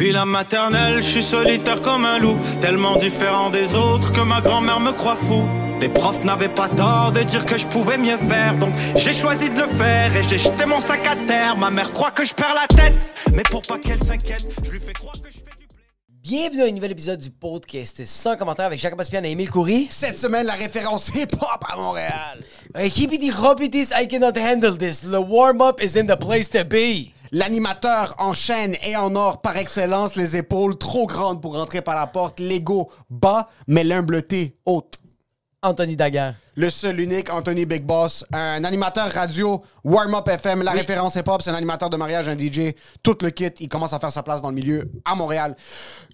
Depuis la maternelle, je suis solitaire comme un loup, tellement différent des autres que ma grand-mère me croit fou. Les profs n'avaient pas tort de dire que je pouvais mieux faire, donc j'ai choisi de le faire et j'ai jeté mon sac à terre. Ma mère croit que je perds la tête, mais pour pas qu'elle s'inquiète, je lui fais croire que je fais du blé. Bienvenue à un nouvel épisode du podcast sans commentaire avec Jacques Baspian et Émile Coury. Cette semaine, la référence hip-hop à Montréal. Hippity hoppities, I cannot handle this. The warm-up is in the place to be. L'animateur en chaîne et en or par excellence, les épaules trop grandes pour rentrer par la porte, l'ego bas, mais l'humbleté haute. Anthony Daguerre. Le seul unique Anthony Big Boss, un animateur radio, warm-up FM, la référence hip-hop, c'est un animateur de mariage, un DJ, tout le kit, il commence à faire sa place dans le milieu à Montréal.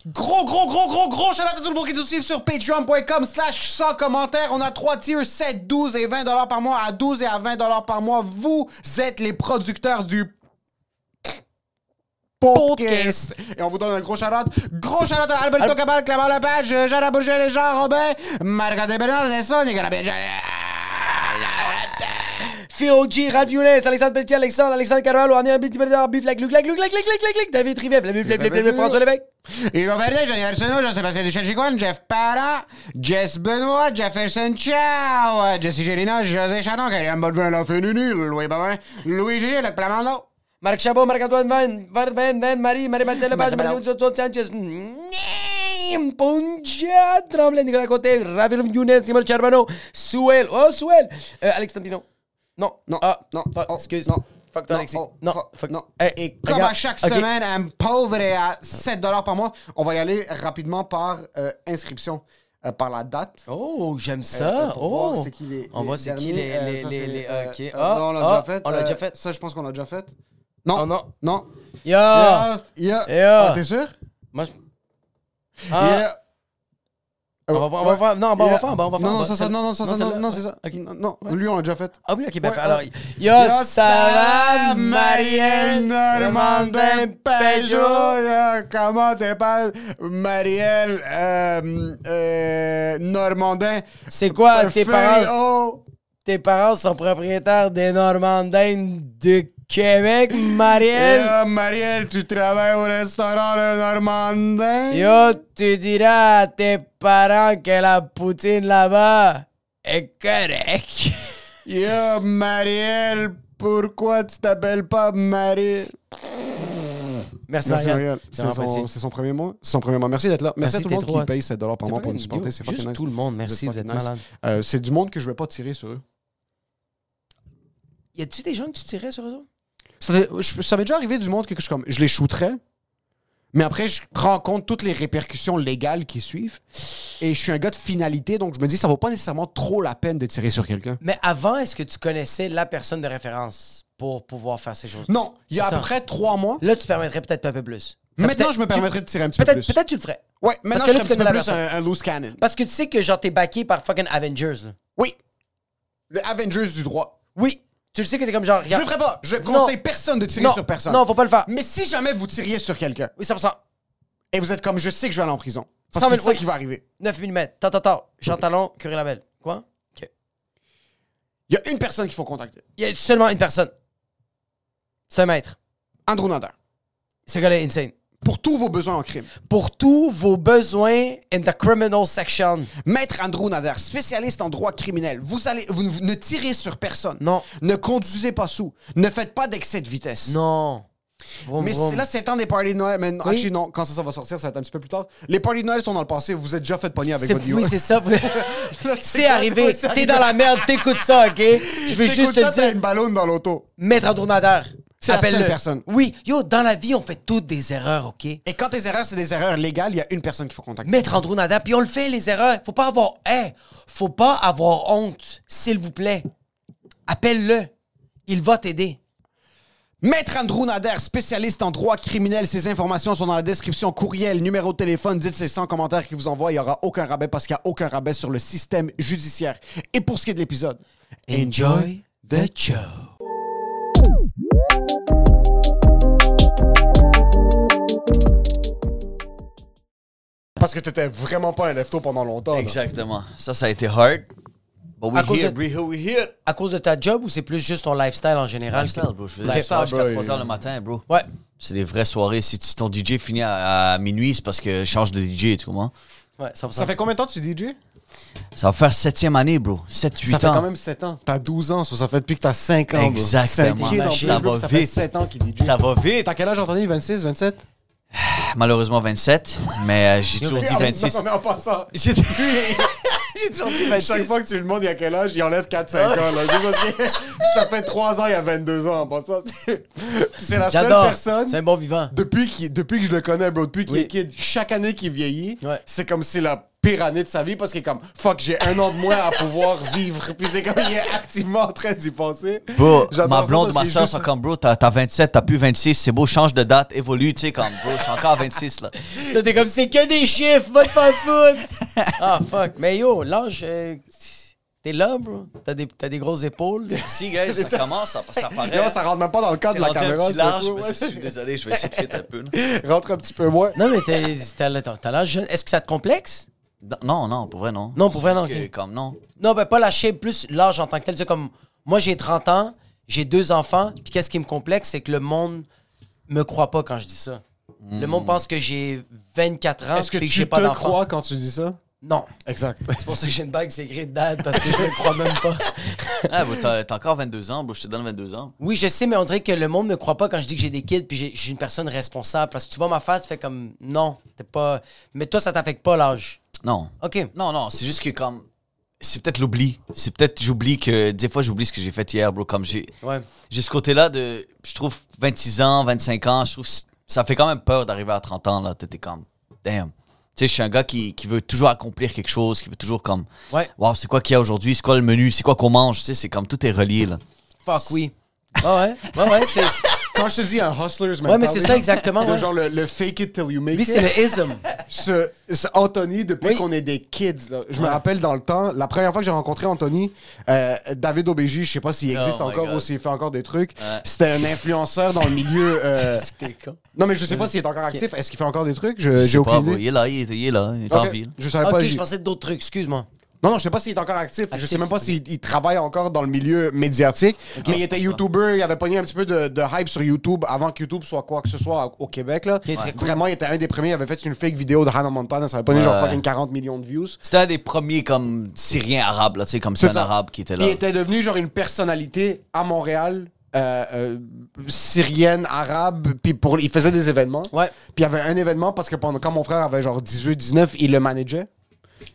Gros, gros, gros, gros, gros shout à tout le monde qui nous suit sur patreon.com slash sans commentaire. On a trois tiers, 7, 12 et 20 dollars par mois. À 12 et à 20 dollars par mois, vous êtes les producteurs du podcast. Et on vous donne un gros shout-out. Gros shout-out à Alberto Cabal, Clément Lepage, Jean Bourget, les Jean Robin, Marc de Bernard, Nelson, Nicolas. Phil G, Younes, Alexandre Pelletier, Alexandre, Alexandre Carvalho, Arnaud Biti, Bif, Lac, Luc, Lac, Luc, Lac, Lac, Lac, Lac, David Rivet, Flavie, Flavie, Flavie, François Lévesque. Yves Verdun, Johnny Arsenault, Jean-Sébastien Duchel-Chicoine, Jeff Parent, Jess Benoît, Jefferson Chow, Jesse Gélina, José Chanon, Karim Bodvin, La Fénunu, Louis Babin, Louis G, Luc Plamando. Marc Chabot, Marc-Antoine Van, Van, Van, Van, Marie, Marie-Martin Lepage, Marie-Antoine Sanchez, Poncha, Tremblay, Nicolas Côté, Ravi Younes, Simon Charbonneau, Souel, oh, Souel, euh, Alex Tantino. Non, Non, ah, non, fuck, oh, excuse. non. Fuck toi, Alexis. oh, non, fuck, non. Et comme à chaque semaine, un pauvre est à 7 par mois. On va y aller rapidement par euh, inscription, euh, par la date. Oh, j'aime Euh, ça. pour oh. c'est qui les, On les voit c'est qui derniers. les. Euh, les, ça, les, c'est, les- euh, ok. euh, on l'a déjà fait. On l'a Euh, déjà fait. Ça, je pense qu'on l'a déjà fait. Non. Oh non. Non. Yo! Yeah. Yeah. Ah, T'es sûr? Moi, je- Ah, Yeah. on va, on va Ouais. faire. Non, on va faire. on va faire. Non, non, bon, ça, ça, non, non, ça, non, c'est ça. Non, lui, on l'a déjà fait. Ah oui, ok, ben Ouais, alors. ouais. Yo, va, Marielle Normandin Peugeot? Yo, Comment t'appelles Marielle euh, euh, Normandin? C'est quoi, tes parents, haut. tes parents sont propriétaires des Normandins de Québec, Marielle? Yo, Marielle, tu travailles au restaurant Le Normandin? Yo, tu diras à tes parents que la poutine là-bas est correcte. Yo, Marielle, pourquoi tu t'appelles pas Marie? Merci, Merci Marielle. Marielle. C'est son, premier. C'est son premier mois. Merci d'être là. Merci, Merci, à tout le monde qui paye 7 par mois pour nous supporter. C'est nice. tout le monde, merci, vous êtes nice. malade. Euh, c'est du monde que je vais pas tirer sur eux. Y a-tu des gens que tu tirais sur eux autres? Ça, m'est déjà arrivé du monde que je, comme, je les shooterais, mais après, je compte toutes les répercussions légales qui suivent. Et je suis un gars de finalité, donc je me dis, ça vaut pas nécessairement trop la peine de tirer sur quelqu'un. Mais avant, est-ce que tu connaissais la personne de référence pour pouvoir faire ces choses? Non, il y a à peu près trois mois. Là, tu permettrais peut-être un peu plus. Ça, Maintenant, je me tu- permettrais de tirer un petit peu plus. peut-être tu le ferais. Ouais, maintenant, que là, je suis un connais petit peu la plus un, un loose cannon. Parce que tu sais que genre t'es backé par fucking Avengers. là. Oui. Le Avengers du droit. Oui. Tu le sais que t'es comme genre. Je le ferai pas. Je conseille personne de tirer Non, sur personne. non, faut pas le faire. Mais si jamais vous tiriez sur quelqu'un Oui, 100%. et vous êtes comme je sais que je vais aller en prison, parce 100 que 000, c'est ça oui. qui va arriver. 9 mm. Tant, tant, tant. Jean Talon, Curie Labelle. Quoi? OK. Il y a une personne qu'il faut contacter. Il y a seulement une personne. C'est un maître. Andrew Nader. Ce gars-là est insane. Pour tous vos besoins en crime. Pour tous vos besoins in the criminal section. Maître Andrew Nader, spécialiste en droit criminel. Vous allez, vous, ne- tirez sur personne. Non. Ne conduisez pas sous. Ne faites pas d'excès de vitesse. Non. Vroom, Mais vroom. là, c'est le temps des parties de Noël. Mais Oui. actually, non, quand ça, ça va sortir, ça va être un petit peu plus tard. Les parties de Noël sont dans le passé. Vous êtes déjà fait pogner avec votre oui, c'est ça. c'est arrivé. T'es dans la merde, t'écoutes ça, OK? Je veux juste te ça, t'as dire, une ballonne dans l'auto. maître seule Appelle-le. personne. Oui. Yo, dans la vie, on fait toutes des erreurs, OK? Et quand tes erreurs, c'est des erreurs légales, il y a une personne qu'il faut contacter. Maître Andronader, puis on le fait, les erreurs. Faut pas avoir... Hey, faut pas avoir honte, s'il vous plaît. Appelle-le. Il va t'aider. Maître Andrew Nader, spécialiste en droit criminel. Ces informations sont dans la description. Courriel, numéro de téléphone. Dites ces 100 commentaires qu'il vous envoie. Il n'y aura aucun rabais parce qu'il n'y a aucun rabais sur le système judiciaire. Et pour ce qui est de l'épisode, Enjoy the show. Parce que t'étais vraiment pas un lefto pendant longtemps. là. Exactement. Ça, ça a été hard. But we À cause here, de- bro. Here we here. À cause de ta job ou c'est plus juste ton lifestyle en général? Lifestyle, bro. Je faisais Lifestyle, ça jusqu'à bro, 3 il- h le matin, bro. Ouais. C'est des vraies soirées. Si tu- ton DJ finit à, à minuit, c'est parce que je change de DJ, tu comprends? Ouais, ça, Ça fait combien de temps que tu DJ? Ça va faire septième année, bro. 7-8 Ça ans. fait quand même 7 ans. T'as 12 ans, ça, ça fait depuis que t'as 5 ans. bro. Exactement. C'est un kid en Ça plus, bro, va Ça fait vite. 7 ans qu'il DJ. Ça va vite. T'as quel âge, Anthony? 26, 27? Malheureusement 27, mais euh, j'ai toujours dit Ah, 26. Non, mais en passant, J'ai j'ai toujours dit 26. chaque fois que tu lui demandes il y a quel âge, il enlève 4-5 ans. Là. Ça fait 3 ans, il y a 22 ans en passant. C'est Puis c'est la seule J'adore. personne... C'est un bon vivant. Depuis, qu'il- depuis que je le connais, bro, depuis qu'il Oui. est kid, chaque année qu'il vieillit, Ouais. c'est comme c'est la pire année de sa vie parce qu'il est comme fuck, j'ai un an de moins à pouvoir vivre. Puis c'est comme il est activement en train d'y penser. Bro, ma ça blonde, ma soeur juste- sont comme, bro, t'as t'as 27, t'as plus 26, c'est beau, change de date, évolue, tu sais, comme, bro, je suis encore à 26, là. Toi, t'es comme, c'est que des chiffres, va te faire foutre. ah, fuck. Mais yo, l'âge, euh, t'es là, bro. T'as des, t'as des grosses épaules. Si, guys, ça commence, ça, ça paraît. Non, ça rentre même pas dans le cadre de la caméra. petit c'est large, mais je suis désolé, je vais essayer de fit un peu. Rentre un petit peu moins. Non, mais t'es- t'as t'as- t'as l'âge jeune. Est-ce que ça te complexe? Non, non, pour vrai, non. Non, pour vrai, non, juste ok. que, Comme, non. Non, ben pas la shape, plus l'âge en tant que tel. C'est comme, moi, j'ai 30 ans, j'ai deux enfants, puis qu'est-ce qui me complexe, c'est que le monde me croit pas quand je dis ça. Le monde pense que j'ai 24 ans, Est-ce que que tu j'ai pas te d'enfant. crois quand tu dis ça? Non. Exact. C'est pour ça que j'ai une bague, c'est écrit dad, parce que je me crois même pas. Ah, bro, t'as t'as encore 22 ans, bro, je te donne 22 ans. Oui, je sais, mais on dirait que le monde me croit pas quand je dis que j'ai des kids puis j'ai- suis une personne responsable. Parce que tu vois ma face, tu fais comme non, t'es pas. Mais toi, ça t'affecte pas l'âge. Non. Ok. Non, non, c'est juste que comme. C'est peut-être l'oubli. C'est peut-être, j'oublie que. Des fois, j'oublie ce que j'ai fait hier, bro. Comme j'ai. Ouais. J'ai ce côté-là de. Je trouve 26 ans, 25 ans, je trouve. Ça fait quand même peur d'arriver à 30 ans, là. T'es comme. Damn. Tu sais, je suis un gars qui, qui veut toujours accomplir quelque chose, qui veut toujours comme. Ouais. Wow, c'est quoi qu'il y a aujourd'hui? C'est quoi le menu? C'est quoi qu'on mange? Tu sais, c'est comme tout est relié, là. Fuck oui. Ah ouais. Ouais, ouais, c'est. Quand je te dis un hustler's Ouais, mais c'est ça exactement. de ouais. Genre le, le fake it till you make Lui, it. c'est le ism. ce, ce Anthony, depuis Oui. qu'on est des kids, là, je me rappelle dans le temps, la première fois que j'ai rencontré Anthony, euh, David Obégi, je sais pas s'il existe Oh encore ou s'il fait encore des trucs. Ouais. C'était un influenceur dans le milieu. euh. Non, mais je sais pas s'il est encore actif. Est-ce qu'il fait encore des trucs? Je- Je J'ai sais pas, aucune bro. idée. Il est là, il est, il est là, il est en ville. Je savais pas. Ok, je pensais d'autres trucs, excuse-moi. Non, non, je sais pas s'il est encore actif. Je Actif. sais même pas s'il il travaille encore dans le milieu médiatique. Mais il était YouTuber, il avait pogné un petit peu de, de hype sur YouTube avant que YouTube soit quoi que ce soit au Québec. Là. Vraiment, il était un des premiers. Il avait fait une fake vidéo de Hannah Montana. Ça avait pogné genre Ouais. fucking 40 millions de views. C'était un des premiers comme Syriens arabes, là, tu sais, comme c'est C'est un ça. arabe qui était là. Il était devenu genre une personnalité à Montréal. euh, euh, syrienne, arabe, puis pour, il faisait des événements. Ouais. Puis il y avait un événement parce que pendant, quand mon frère avait genre 18, 19, il le manageait.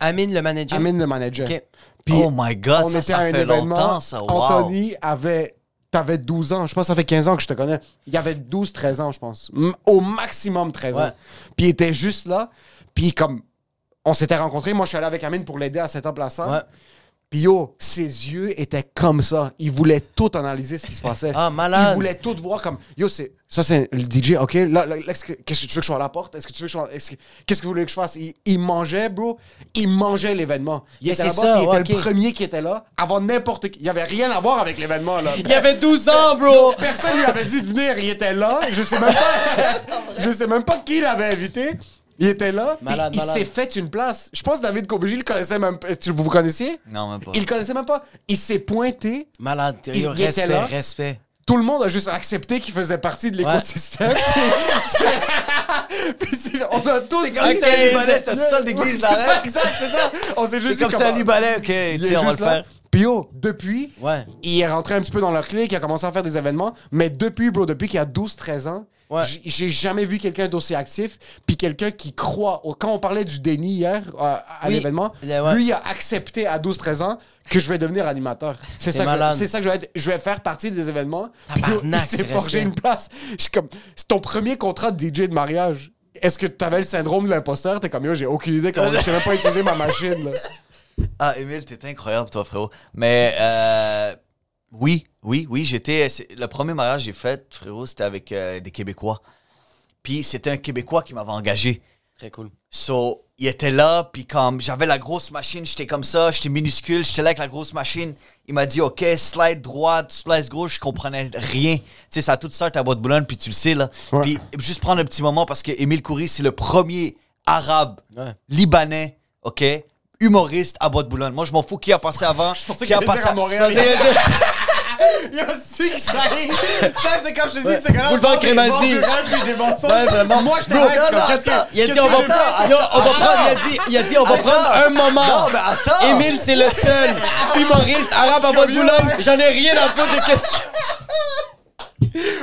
Amine, le manager. Amine le. Puis oh my god, on ça, était ça à un fait événement. longtemps, ça. Wow. Anthony avait. T'avais 12 ans. Je pense que ça fait 15 ans que je te connais. Il avait 12, 13 ans, je pense. M- Au maximum 13 Ouais. ans. Puis il était juste là. Puis comme. On s'était rencontrés. Moi, je suis allé avec Amine pour l'aider à la salle. Ouais. Puis yo, ses yeux étaient comme ça. Il voulait tout analyser ce qui se passait. Ah, malade. Il voulait tout voir comme yo, c'est ça c'est le DJ. OK, là, là, est-ce que- qu'est-ce que tu veux que je sois à la porte? Est-ce que tu veux que je sois est-ce que- qu'est-ce que vous voulez que je fasse? Il, il mangeait, bro. Il mangeait l'événement. Il Mais était c'est là-bas, il était le premier qui était là avant n'importe qui. Il y avait rien à voir avec l'événement là. Il y avait 12 ans, bro! Personne lui avait dit de venir, il était là. Je sais même pas. je sais même pas qui l'avait invité. Il était là. Malade, il malade. s'est fait une place. Je pense que David Kobeji le connaissait même pas. Vous vous connaissiez? Non, même pas. Il le connaissait même pas. Il s'est pointé. Malade. Il- il était respect, là. respect. Tout le monde a juste accepté qu'il faisait partie de l'écosystème. Puis c'est- on a tous comme si t'étais libanais, c'était le sol d'église, C'est là, ça, hein? Exact, c'est ça. On s'est juste C'est comme ça, comment- Libanais, ok, tu sais, on va le faire. Puis yo, depuis, Ouais. il est rentré un petit peu dans leur clique, il a commencé à faire des événements. Mais depuis, bro, depuis qu'il a 12-13 ans, Ouais. j'ai jamais vu quelqu'un d'aussi actif. Puis quelqu'un qui croit. au- Quand on parlait du déni hier euh, à Oui. l'événement, Ouais, lui il a accepté à 12-13 ans que je vais devenir animateur. C'est ça, que- c'est ça que je vais être. Je vais faire partie des événements. Il s'est c'est forgé une place. Je suis comme, c'est ton premier contrat de DJ de mariage. Est-ce que tu avais le syndrome de l'imposteur? T'es comme, yo, j'ai aucune idée comment je sais même pas utiliser ma machine. là. Ah, Emile, t'es incroyable, toi, frérot. Mais, euh, oui, oui, oui, j'étais. Le premier mariage que j'ai fait, frérot, c'était avec euh, des Québécois. Puis c'était un Québécois qui m'avait engagé. Très cool. So, il était là, puis comme j'avais la grosse machine, j'étais comme ça, j'étais minuscule, j'étais là avec la grosse machine. Il m'a dit, OK, slide droite, slide gauche, je comprenais rien. Tu sais, ça a tout start à boîte de Boulogne, puis tu le sais, là. Ouais. Puis juste prendre un petit moment parce que Émile Coury, c'est le premier arabe Ouais. libanais, OK, humoriste à boîte de Boulogne. Moi, je m'en fous qui a passé avant, pensais qui a passé à Montréal. Yo, Sick Shine. Ça, c'est comme je te dis, c'est quand Boulevard Crémazie. Ouais, vraiment. Moi, je te rêve. Il a dit on va on prendre, il a dit, il a dit on va prendre un moment. Non, mais attends. Émile, c'est le seul humoriste arabe à votre boulogne. J'en ai rien à foutre de qu'est-ce que.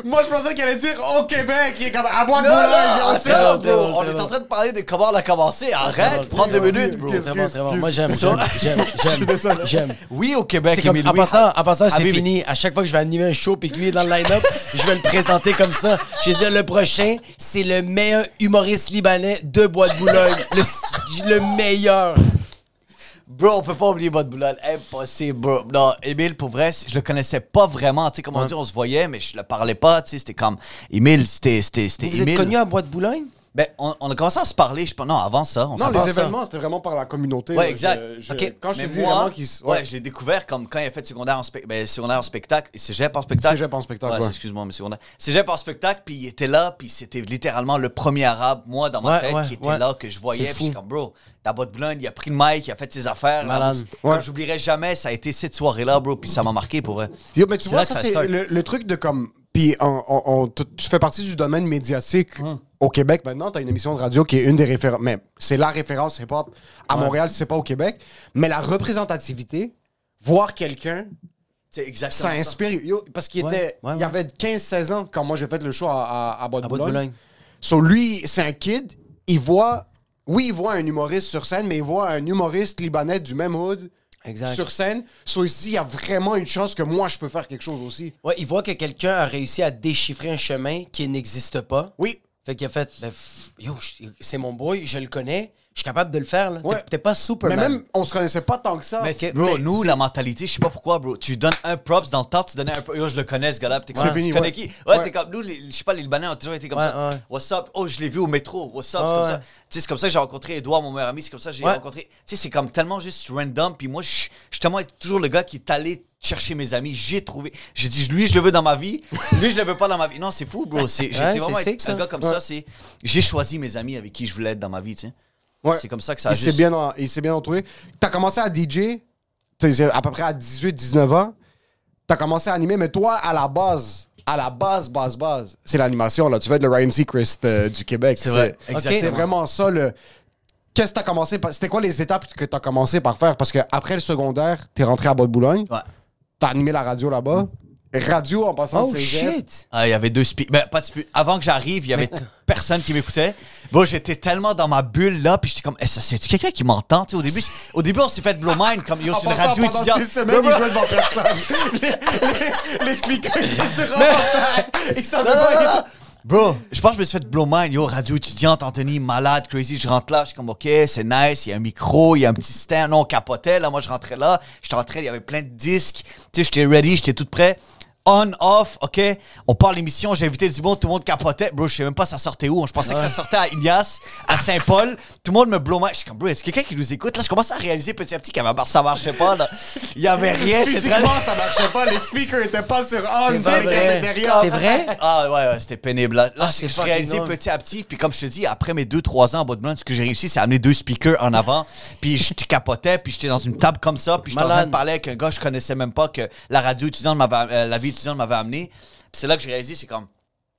Moi, je pensais qu'elle allait dire au Québec. Il est comme à bois de Boulogne. on est en train de parler de comment on a commencé. Arrête, prends deux minutes, bro. Très bon, très bon. Moi, j'aime, j'aime, j'aime, j'aime. Oui, au Québec, comme, en passant, en passant, c'est fini. À chaque fois que je vais animer un show puis que lui est dans le line-up, je vais le présenter comme ça. Je vais dire, le prochain, c'est le meilleur humoriste libanais de Bois de Boulogne. Le, le meilleur. Bro, on peut pas oublier votre boulot. Impossible, bro. Non, Émile, pour vrai, je le connaissais pas vraiment. Tu sais, comme on dit, on se voyait, mais je le parlais pas. Tu sais, c'était comme. Émile, c'était. Vous êtes connu à Bois de Boulogne? Ben, on, on a commencé à se parler, je pense. Non, avant ça. On Non, les événements, c'était vraiment par la communauté. Ouais, exact. Je- je- Ok. Quand je te Mais dis moi, vraiment qu'il s- ouais, je l'ai découvert comme quand il a fait secondaire en, spec- ben, secondaire en spectacle. Cégep en spectacle. Cégep en spectacle, Ouais, ouais. excuse-moi, mais secondaire. Cégep en spectacle, puis il était là, puis c'était littéralement le premier arabe, moi, dans ma Ouais, tête, ouais, qui était ouais. là, que je voyais. Puis je suis fou. comme, bro, ta boîte Boulogne, il a pris le mic, il a fait ses affaires. Ouais. J'oublierai jamais, ça a été cette soirée-là, bro, puis ça m'a marqué pour vrai. Yo, mais tu vois, ça, ça c'est le, le truc de comme. Puis on- on- on- tu tu fais partie du domaine médiatique Hum. Au Québec maintenant. Tu as une émission de radio qui est une des références. Mais c'est la référence hip-hop à Montréal, c'est pas au Québec. Mais la représentativité, voir quelqu'un, C'est ça exactement ça. inspire. Yo, parce qu'il Ouais, était, ouais, il ouais. avait 15-16 ans quand moi j'ai fait le show à, à, à. So lui, c'est un kid. Il voit. Oui, il voit un humoriste sur scène, mais il voit un humoriste libanais du même hood Exact. sur scène. So ici, il y a vraiment une chance que moi, je peux faire quelque chose aussi. Ouais, il voit que quelqu'un a réussi à déchiffrer un chemin qui n'existe pas. Oui. Fait qu'il a fait, ben, yo, c'est mon boy, je le connais, suis capable de le faire. Là. T'es- Ouais. T'es pas Superman. Mais même, on se connaissait pas tant que ça. Mais, que- bro, mais nous, la mentalité, je sais pas pourquoi, bro. Tu donnes un props dans le temps, tu donnais un props. Yo, je le connais, ce gars-là. t'es C'est comme, fini, Tu connais ouais. qui? Ouais, Ouais. t'es comme, nous, je sais pas, les Libanais ont toujours été comme Ouais, ça. ouais. What's up? Oh, je l'ai vu au métro. What's up? C'est Ouais, comme ça. Tu sais, c'est comme ça que j'ai rencontré Edouard, mon meilleur ami. C'est comme ça que j'ai Ouais. rencontré. Tu sais, c'est comme tellement juste random. Puis moi, je suis tellement toujours le gars qui est allé chercher mes amis. J'ai trouvé. J'ai dit, lui, je le veux dans ma vie. Lui, je le veux pas dans ma vie. Non, c'est fou, bro. C'est, Ouais, vraiment sick, un ça. gars comme Ouais. ça. C'est, j'ai choisi mes amis avec qui je voulais être dans ma vie, tu sais. Ouais. C'est comme ça que ça a il s'est bien, en- il s'est bien entouré. T'as commencé à DJ, t'es à peu près à 18-19 ans. T'as commencé à animer, mais toi, à la base, à la base, base, base, c'est l'animation. là. Tu vas être le Ryan Seacrest euh, du Québec. C'est vrai, exactement. c'est vraiment ça. le Qu'est-ce que t'as commencé par... C'était quoi les étapes que t'as commencé par faire? Parce que après le secondaire, t'es rentré à Bas-de-Boulogne. Ouais. T'as animé la radio là-bas. Radio en passant Oh shit! Ah, il y avait deux speakers. Ben, pas de speakers. Avant que j'arrive, il y avait personne qui m'écoutait. Bon, j'étais tellement dans ma bulle là, puis j'étais comme, eh, ça, c'est-tu quelqu'un qui m'entend? Tu sais, au début, au début, on s'est fait blow mind, comme yo, c'est une radio pendant étudiante. six semaines, il jouait devant personne. les, les- les speakers étaient sur un Ils savaient pas. Bro, je pense que je me suis fait blow mind. Yo, radio étudiante, Anthony, malade, crazy. Je rentre là, je suis comme, OK, c'est nice. Il y a un micro, il y a un petit stand. Non, on capotait. Là, moi, je rentrais là. J'étais rentré, il y avait plein de disques. Tu sais, j'étais ready, j'étais tout prêt. On, off, OK? On part l'émission, j'ai invité du monde, tout le monde capotait. Bro, je sais même pas ça sortait où. Je pensais que ça sortait à Ignace, à Saint-Paul. Tout le monde me blow. Je suis comme, bro, est-ce quelqu'un qui nous écoute? Là, je commence à réaliser petit à petit que ça marchait pas, là. Il y avait rien. Physiquement, ça marchait pas. Les speakers étaient pas sur on C'est vrai. cafétérias. C'est vrai? Ah ouais, ouais c'était pénible. Là, Là, Ah, je réalisais petit à petit. Puis comme je te dis, après mes 2-3 ans en blanc, ce que j'ai réussi, c'est amener deux speakers en avant. puis je capotais, puis j'étais dans une table comme ça. Puis j'étais en train de parler avec un gars que je connaissais même pas, que la radio étudiante m'avait, euh, la vie étudiante m'avait amené. Puis c'est là que j'ai réalisé, c'est comme,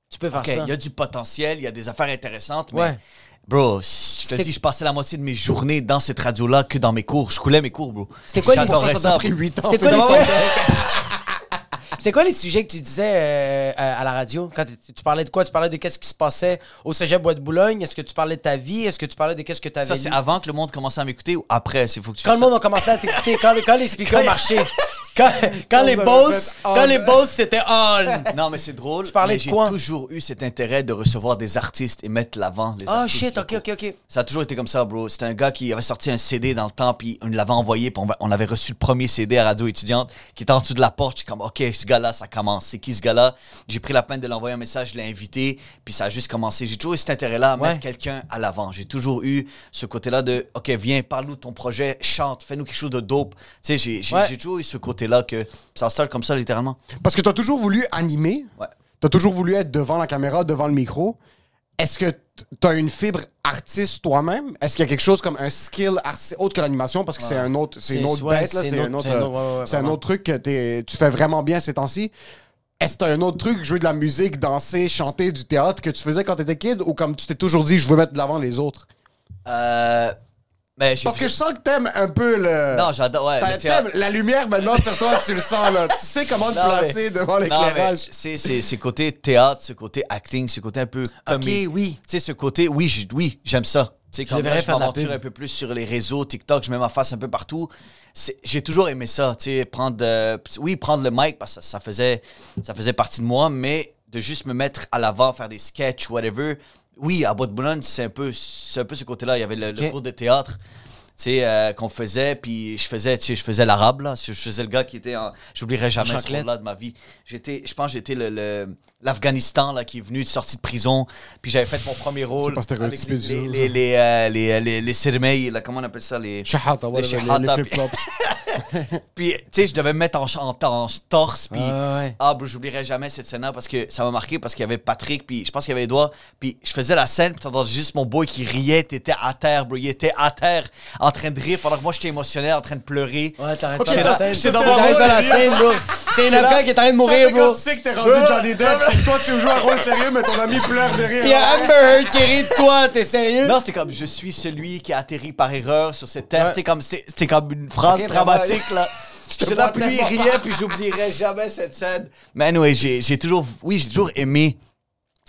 Tu peux faire OK, ça. il y a du potentiel, il y a des affaires intéressantes, mais... Ouais. Bro, je te dis, je passais la moitié de mes journées dans cette radio-là que dans mes cours. Je coulais mes cours, bro. C'était quoi les- J'adorais ça Ça a ça, pris bro. 8 ans. C'était quoi, les finalement. sujets... C'était quoi les sujets que tu disais euh, à la radio? Quand tu parlais de quoi? Tu parlais de qu'est-ce qui se passait au Cégep Bois de Boulogne? Est-ce que tu parlais de ta vie? Est-ce que tu parlais de qu'est-ce que tu avais Ça, c'est avant que le monde commençait à m'écouter ou après? Il faut que tu Quand le monde a commencé à t'écouter, quand, quand les speakers marchaient, quand, quand les boss, quand les boss, c'était on. Non, mais c'est drôle. Tu parlais mais de j'ai toujours eu cet intérêt de recevoir des artistes et mettre l'avant les Ah, artistes. shit, ok, ok, ok. Ça a toujours été comme ça, bro. C'était un gars qui avait sorti un CD dans le temps, puis on l'avait envoyé, puis on, on avait reçu le premier CD à Radio Étudiante, qui était en dessous de la porte. J'étais comme, OK, ce gars-là, ça commence. C'est qui ce gars-là? J'ai pris la peine de l'envoyer un message, je l'ai invité, puis ça a juste commencé. J'ai toujours eu cet intérêt-là à Ouais. mettre quelqu'un à l'avant. J'ai toujours eu ce côté-là de, OK, viens, parle-nous de ton projet, chante, fais-nous quelque chose de dope. Tu sais, j'ai j'ai- Ouais. toujours eu ce côté-là que ça start comme ça, littéralement. Parce que t'as toujours voulu animer. Ouais. T'as toujours voulu être devant la caméra, devant le micro. est-ce que tu as une fibre artiste toi-même? Est-ce qu'il y a quelque chose comme un skill autre que l'animation? Parce que c'est un autre, c'est une autre ouais, bête, là. c'est un autre- un autre- ouais, ouais, c'est un vraiment. autre truc que t'es- tu fais vraiment bien ces temps-ci. Est-ce que t'as un autre truc, jouer de la musique, danser, chanter, du théâtre que tu faisais quand t'étais kid? Ou comme tu t'es toujours dit, je veux mettre de l'avant les autres? Euh, mais j'ai Parce que je sens que t'aimes un peu le... Non, j'adore. Ouais, t'aimes la lumière maintenant sur toi, tu le sens, là. Tu sais comment te Non, placer devant Non, mais l'éclairage. C'est c'est- c'est côté théâtre, ce côté acting, ce côté un peu comique. oui. Tu sais, ce côté, oui, j'ai- oui j'aime ça. Tu sais, quand le je faire de la m'aventure pub. un peu plus sur les réseaux, TikTok, je mets ma face un peu partout. C'est- J'ai toujours aimé ça, tu sais, prendre, euh, oui, prendre le mic, parce que ça, ça faisait, ça faisait partie de moi, mais de juste me mettre à l'avant, faire des sketchs, whatever. Oui, à Bois-de-Boulogne, c'est un, peu- c'est un peu ce côté-là. Il y avait le, le Ok. cours de théâtre euh, qu'on faisait, puis je faisais, tu sais, je faisais l'arabe, là. Je, je faisais le gars qui était en... J'oublierai jamais ce rôle-là de ma vie. J'étais, je pense que j'étais le, le- l'Afghanistan, là, qui est venu de sortie de prison, puis j'avais fait mon premier rôle pas avec les, les, ça. les, euh, les, euh, les, les Sirmei, là, comment on appelle ça, les... Shahata, Les les, shahata, les puis- flip-flops. Puis, tu sais, je devais me mettre en, en, en torse, puis... Ouais, ouais. Ah, bro, j'oublierai jamais cette scène-là parce que ça m'a marqué parce qu'il y avait Patrick, puis je pense qu'il y avait Edouard, puis je faisais la scène, puis t'entendais juste mon boy qui riait, t'étais à terre, bro. Il était à terre, en train de rire, pendant que moi j'étais émotionnel, en train de pleurer. Ouais, t'arrêtes pas la scène. j'étais dans mon la scène, bro. C'est un Afghan qui est en train de mourir, c'est bro. tu sais que t'es rendu Johnny Depp, c'est que toi, tu joues un rôle sérieux, mais ton ami pleure de rire. A Amber Heard qui rit de toi, t'es sérieux? Non, c'est comme je suis celui qui a atterri par erreur sur cette terre. Sais, comme c'est c'est comme une phrase dramatique, là. J'étais là, puis lui, il riait, puis j'oublierai jamais cette scène. Mais anyway, j'ai toujours, oui, j'ai toujours aimé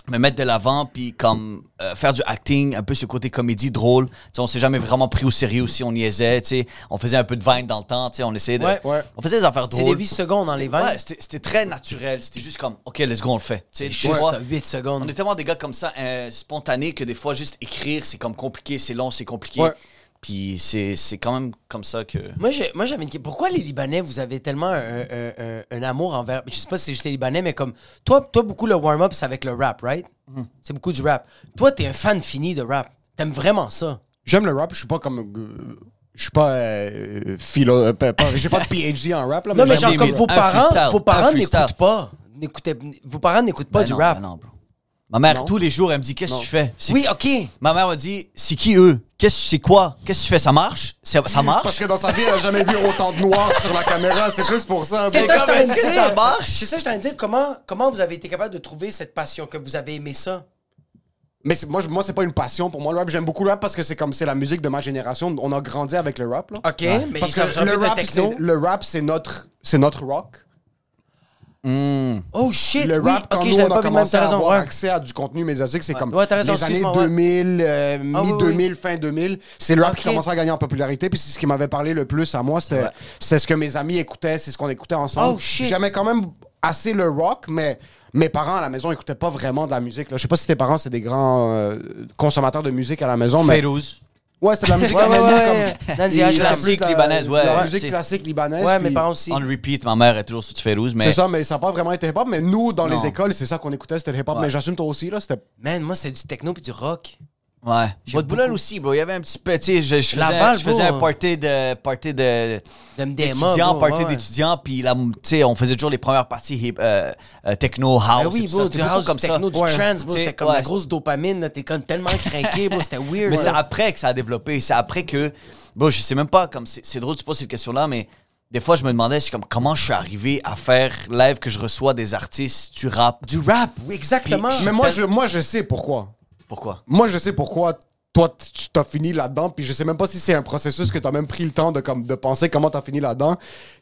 me mettre de l'avant, puis comme euh, faire du acting, un peu ce côté comédie drôle. Tu sais, on s'est jamais vraiment pris au sérieux aussi, on niaisait, tu sais. On faisait un peu de vine dans le temps, tu sais, on essayait de... Ouais. Ouais. On faisait des affaires C'est drôles. des 8 secondes dans les C'était- vins. Ouais, c'était c'était très naturel. C'était juste comme, OK, let's go, on le fait. Tu sais, C'est chez juste moi, 8 secondes. on est tellement des gars comme ça, euh, spontanés, que des fois, juste écrire, c'est comme compliqué, c'est long, c'est compliqué. Puis c'est c'est quand même comme ça que. Moi, j'ai- moi, j'avais une question. Pourquoi les Libanais, vous avez tellement un, un- un- un amour envers. Je sais pas si c'est juste les Libanais, mais comme. Toi, toi beaucoup le warm-up, c'est avec le rap, right? Mhm. C'est beaucoup du rap. Toi, t'es un fan fini de rap. T'aimes vraiment ça. J'aime le rap, je suis pas comme. euh, Je suis pas euh, philo. euh, J'ai pas de PhD en rap, là. Non, mais genre, comme vos parents, vos parents n'écoutent pas. N'écoutez- Vos parents n'écoutent pas Ben du non, rap. ben non, bro. Ma mère, Non. tous les jours, elle me dit Qu'est-ce que tu fais? C'est- Oui, ok. Ma mère me dit C'est qui eux? Qu'est-ce C'est quoi? Qu'est-ce que tu fais? Ça marche? Ça marche Parce que dans sa vie, elle a jamais vu autant de noir sur la caméra. C'est plus pour ça. C'est ça que comme, est-ce que ça marche? C'est ça que je t'en dire. Comment, comment vous avez été capable de trouver cette passion, que vous avez aimé ça? Mais moi, je- moi c'est pas une passion pour moi le rap. J'aime beaucoup le rap parce que c'est comme c'est la musique de ma génération. On a grandi avec le rap. Là. Ok, mais Parce que le rap, techno. le rap, c'est notre, c'est notre rock. Hmm. Oh shit, Le oui. rap, quand nous, on a commencé à avoir ouais. accès à du contenu médiatique, c'est comme Ouais, t'as raison, les années excuse-moi, ouais. 2000, euh, Ah, mi-2000, fin 2000. C'est le rap qui commençait à gagner en popularité. Puis c'est ce qui m'avait parlé le plus à moi. C'était ce que mes amis écoutaient, c'est ce qu'on écoutait ensemble. Oh, shit. J'aimais quand même assez le rock, mais mes parents à la maison écoutaient pas vraiment de la musique. Là. Je sais pas si tes parents, c'est des grands euh, consommateurs de musique à la maison, mais... Ouais, c'est de la musique Ouais, ouais, comme... Nancy Classique la- libanaise, ouais, La musique t'sais. classique libanaise. Ouais, mes parents aussi. On repeat, ma mère est toujours sur du Férouz, mais. C'est ça, mais ça n'a pas vraiment été hip-hop. Mais nous, dans Non. les écoles, c'est ça qu'on écoutait, c'était le hip-hop. Ouais. Mais j'assume toi aussi, là, c'était... Man, moi, c'est du techno puis du rock. Ouais. Votre boulot aussi, bro. Il y avait un petit peu, tu sais, je, je faisais, Laval, je faisais bro. un party de, party de, De MDMA. d'étudiants, bro, party ouais, d'étudiants, puis là, tu sais, on faisait toujours les premières parties hip, euh, euh, techno, house. Ben oui, bro, C'était house, comme techno, ça. du Ouais. trance, bro. C'était comme ouais. la grosse dopamine, là. T'es comme tellement craqué, bro. C'était weird. Mais ouais. c'est après que ça a développé. C'est après que. Bon, je sais même pas, comme c'est c'est drôle tu poses cette question-là, mais des fois, je me demandais c'est comme, comment je suis arrivé à faire live que je reçois des artistes du rap? Du rap, oui, exactement. Puis- Mais moi, tel- je, moi, je sais pourquoi. Moi, je sais pourquoi toi, tu t'as fini là-dedans. Puis je sais même pas si c'est un processus que t'as même pris le temps de, comme, de penser comment t'as fini là-dedans.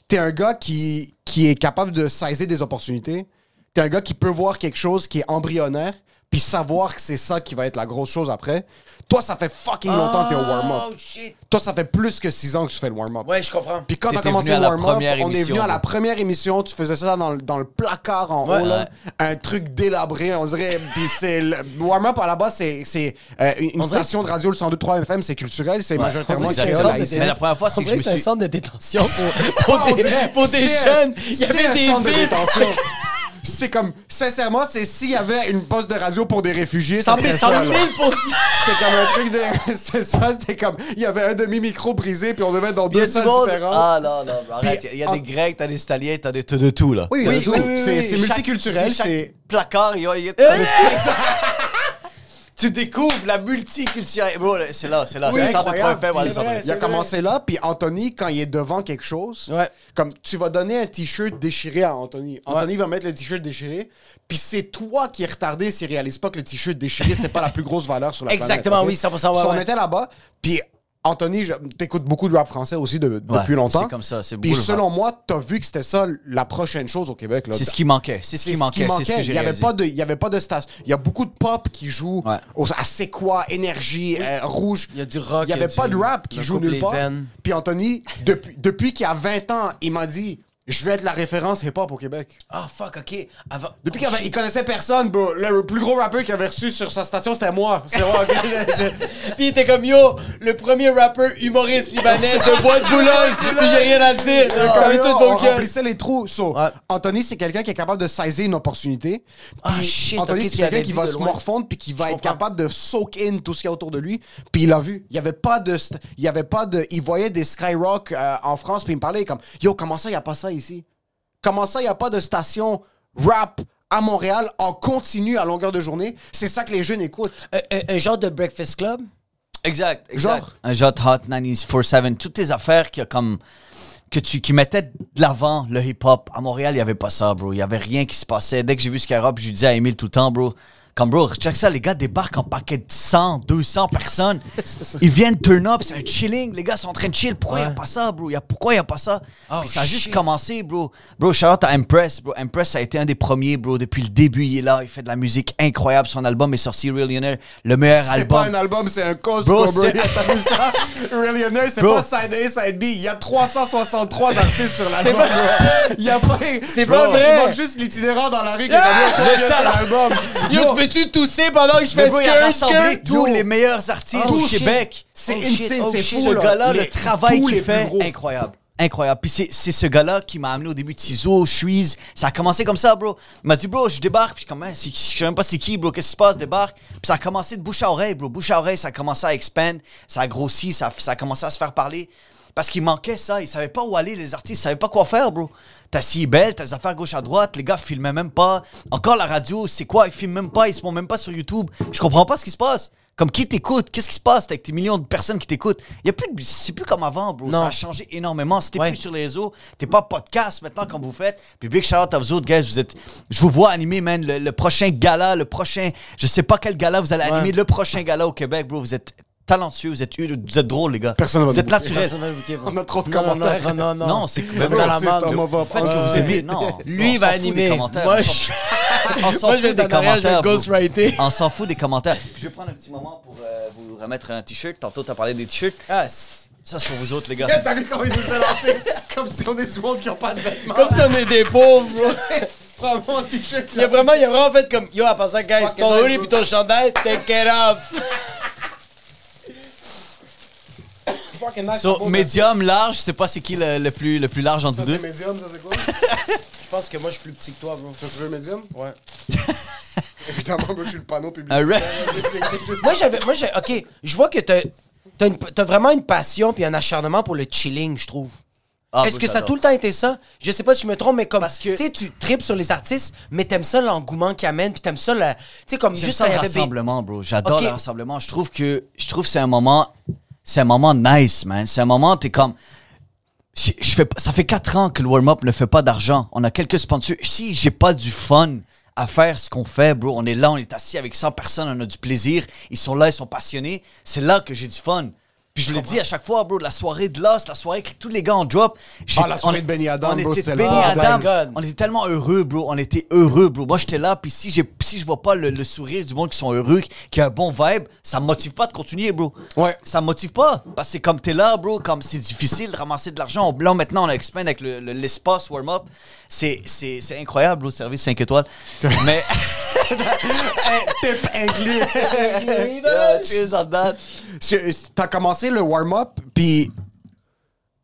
T'es un gars qui, qui est capable de saisir des opportunités. T'es un gars qui peut voir quelque chose qui est embryonnaire, puis savoir que c'est ça qui va être la grosse chose après. Toi, ça fait fucking longtemps que t'es au warm-up. Oh, shit. Toi, ça fait plus que six ans que tu fais le warm-up. Ouais, je comprends. Puis quand t'as commencé le warm-up, on est venu à la première émission, tu faisais ça dans, le- dans le placard en Ouais. haut, là. Ouais. un truc délabré, on dirait. Puis c'est le warm-up à la base, c'est c'est, euh, une une On dirait station de radio, le 102.3 FM, c'est culturel, c'est On majoritairement créole, haïtien. Mais la première fois, On c'est dirait je que c'est un suis. centre de détention pour, pour On des, dirait, pour des c'est jeunes. un- Il y c'est avait un des centre de vides. détention. C'est comme, sincèrement, c'est s'il y avait une poste de radio pour des réfugiés, ça 100 serait 000 ça. là. pour ça. C'était comme un truc de. C'était ça, c'était comme. Il y avait un demi-micro brisé, puis on devait être dans deux salles différentes. Ah non, non, bro, arrête. Il y a des Grecs, t'as des Italiens, t'as de tout, là. Oui, Oui, oui, c'est oui. c'est Chaque- multiculturel, c'est. placard, il y a. tu découvres la multiculturalité. Bro, c'est là, c'est là. Oui, c'est ça, vrai. Il a commencé là, puis Anthony, quand il est devant quelque chose, Ouais. comme tu vas donner un t-shirt déchiré à Anthony. Anthony va mettre le t-shirt déchiré, puis c'est toi qui es retardé s'il réalise pas que le t-shirt déchiré, c'est pas la plus grosse valeur sur la Exactement, planète. ok? oui, 100%, ouais, So, on ouais. était là-bas, puis Anthony, t'écoutes beaucoup de rap français aussi de- Ouais, depuis longtemps. c'est comme ça, c'est Puis selon moi, t'as vu que c'était ça la prochaine chose au Québec. là. C'est ce qui manquait. C'est ce qui manquait. C'est ce que Il j'ai y avait pas de, il y avait pas de station. Il y a beaucoup de pop qui jouent Ouais. au- à C'est quoi, Énergie, euh, Rouge. Il y a du rock, Il y il y a avait pas du- de rap qui joue nulle part. Puis Anthony, depuis, depuis qu'il a 20 ans, il m'a dit Je vais être la référence hip-hop au Québec. Ah, fuck, ok. Avant... Depuis Oh, qu'il avait- shit. il connaissait personne, bro. Le plus gros rappeur qu'il avait reçu sur sa station, c'était moi. C'est moi? Je- Puis il était comme yo, le premier rappeur humoriste libanais de Bois de Boulogne. Puis j'ai rien à dire. Yo, tout on remplissait les trous. So, Ouais. Anthony, c'est quelqu'un qui est capable de saisir une opportunité. Ah, shit, Anthony, c'est quelqu'un qui va se morfondre puis qui va Je être comprends. capable de soak in tout ce qu'il y a autour de lui. Puis il l'a vu. Il y avait pas de, il y avait pas de, il voyait des Skyrock euh, en France puis il me parlait comme, yo, comment ça, il y a pas ça ici? Comment ça, il y a pas de station rap à Montréal en continu à longueur de journée? C'est ça que les jeunes écoutent. Un, un- un genre de Breakfast Club? Exact, exact. Genre? Un genre Hot 94-7. Toutes tes affaires qui, comme, que tu, qui mettaient de l'avant le hip-hop. À Montréal, il n'y avait pas ça, bro. Il n'y avait rien qui se passait. Dès que j'ai vu Skyrock, je disais à Emile tout le temps, bro. Comme, bro, check ça, les gars débarquent en paquet de 100, 200 personnes. Ils viennent turn up, c'est un chilling. Les gars sont en train de chill. Pourquoi il a pas ça, bro? Y a, pourquoi il a pas ça? Oh, Puis ça a juste commencé, bro. Bro, shout out à Empress, bro. Empress a été un des premiers, bro. Depuis le début, il est là. Il fait de la musique incroyable. Son album est sorti, Millionaire, le meilleur C'est album. pas un album, c'est un cause Bro, bro. c'est-? Millionaire, c'est pas side A, side B. Il y a 363 artistes sur l'album. bro. Il y a pas. C'est pas vrai. Il manque juste l'itinérant dans la rue qui combien de sur l'album. Yo, tu peux-tu tousser pendant que je fais rassemblé skirt? tous les meilleurs artistes Oh, au. Québec. C'est Oh, insane, oh, c'est shit. fou. Ce là. gars-là, le travail qu'il fait, incroyable. Incroyable. Puis c'est- ce gars-là qui m'a amené au début de Tizo, Suisse. Ça a commencé comme ça, bro. Il m'a dit, bro, je débarque. Puis comme, c'est- je sais même pas c'est qui, bro. Qu'est-ce qui se passe, débarque. Puis ça a commencé de bouche à oreille, bro. Bouche à oreille, ça a commencé à expand. Ça a grossi, ça, a- ça a commencé à se faire parler. Parce qu'il manquait ça. Ils savaient pas où aller, les artistes. Ils savaient pas quoi faire, bro. T'as si belle, t'as des affaires gauche à droite. Les gars filmaient même pas. Encore la radio, c'est quoi? Ils filment même pas. Ils se montent même pas sur YouTube. Je comprends pas ce qui se passe. Comme qui t'écoute? Qu'est-ce qui se passe avec tes millions de personnes qui t'écoutent? Y a plus de- c'est plus comme avant, bro. Non. Ça a changé énormément. Ouais. plus sur les réseaux, t'es pas podcast maintenant comme vous faites. Puis big shout out à vous autres, guys. Vous êtes, je vous vois animer, man. Le, le prochain gala, le prochain, je sais pas quel gala vous allez Ouais. animer, le prochain gala au Québec, bro. Vous êtes talentueux, vous êtes, vous êtes drôles, les gars. Personne vous êtes bro. On a trop de Non, non, commentaires. Non, non, non. Non, c'est Même dans la homophobe. Faites ce que vous aimez. Non. Lui, va s'en fout des animer. commentaires. Moi, je on s'en fout vais des commentaires. On s'en fout des commentaires. Puis je vais prendre un petit moment pour euh, vous remettre un t-shirt. Tantôt, t'as parlé des t-shirts. Ah, Ça, c'est pour vous autres, les gars. T'as vu comment il nous a lancé? Comme si on est du monde qui ont pas de vêtements. Comme si on est des pauvres. Prends mon t-shirt. Il a vraiment, il a vraiment fait comme Yo, à part ça, guys, ton hoodie pis ton chandail, take it off. Fucking nice, So, médium, large, je sais pas c'est qui le, le plus, le plus large entre Ça, vous c'est deux? médium, ça, c'est quoi? Je pense que moi, je suis plus petit que toi, bro. Ça, tu veux médium? Ouais. Évidemment, moi, je suis le panneau Un publicitaire. red- Moi, j'avais. Moi, j'ai. Ok, je vois que t'as. T'as, une- t'as vraiment une passion puis un acharnement pour le chilling, je trouve. Ah, Est-ce que ça a j'adore. tout le temps été ça? Je sais pas si je me trompe, mais comme. Parce que- Tu sais, tu tripes sur les artistes, mais t'aimes ça l'engouement qu'ils amènent, puis t'aimes ça le. Tu sais, comme J'aime juste ça quand il y le avait. Bé- rassemblement, bro. J'adore Ok. le rassemblement. Je trouve que je trouve que c'est un moment c'est un moment nice, man. C'est un moment t'es comme je, fais ça fait quatre ans que le warm up ne fait pas d'argent. On a quelques sponsors. Si j'ai pas du fun à faire ce qu'on fait, bro, on est là, on est assis avec 100 personnes, on a du plaisir, ils sont là, ils sont passionnés. C'est là que j'ai du fun. Puis je le dis à chaque fois, bro, la soirée de Lost, la soirée que tous les gars en drop. Ah, la soirée on- de Benny Adam, on bro, était c'était le Benny. Adam, Oh on était tellement heureux, bro. On était heureux, bro. Moi, j'étais là, puis si, j'ai, si je vois pas le, le sourire du monde qui sont heureux, qui a un bon vibe, ça me motive pas de continuer, bro. Ouais. Ça me motive pas. Parce que c'est comme t'es là, bro, comme c'est difficile de ramasser de l'argent. Là, maintenant, on a expand avec le, le- l'espace warm-up. C'est, c'est, c'est incroyable, bro, service 5 étoiles. Mais. Tip inclus. Cheers on that. T'as commencé le warm-up, puis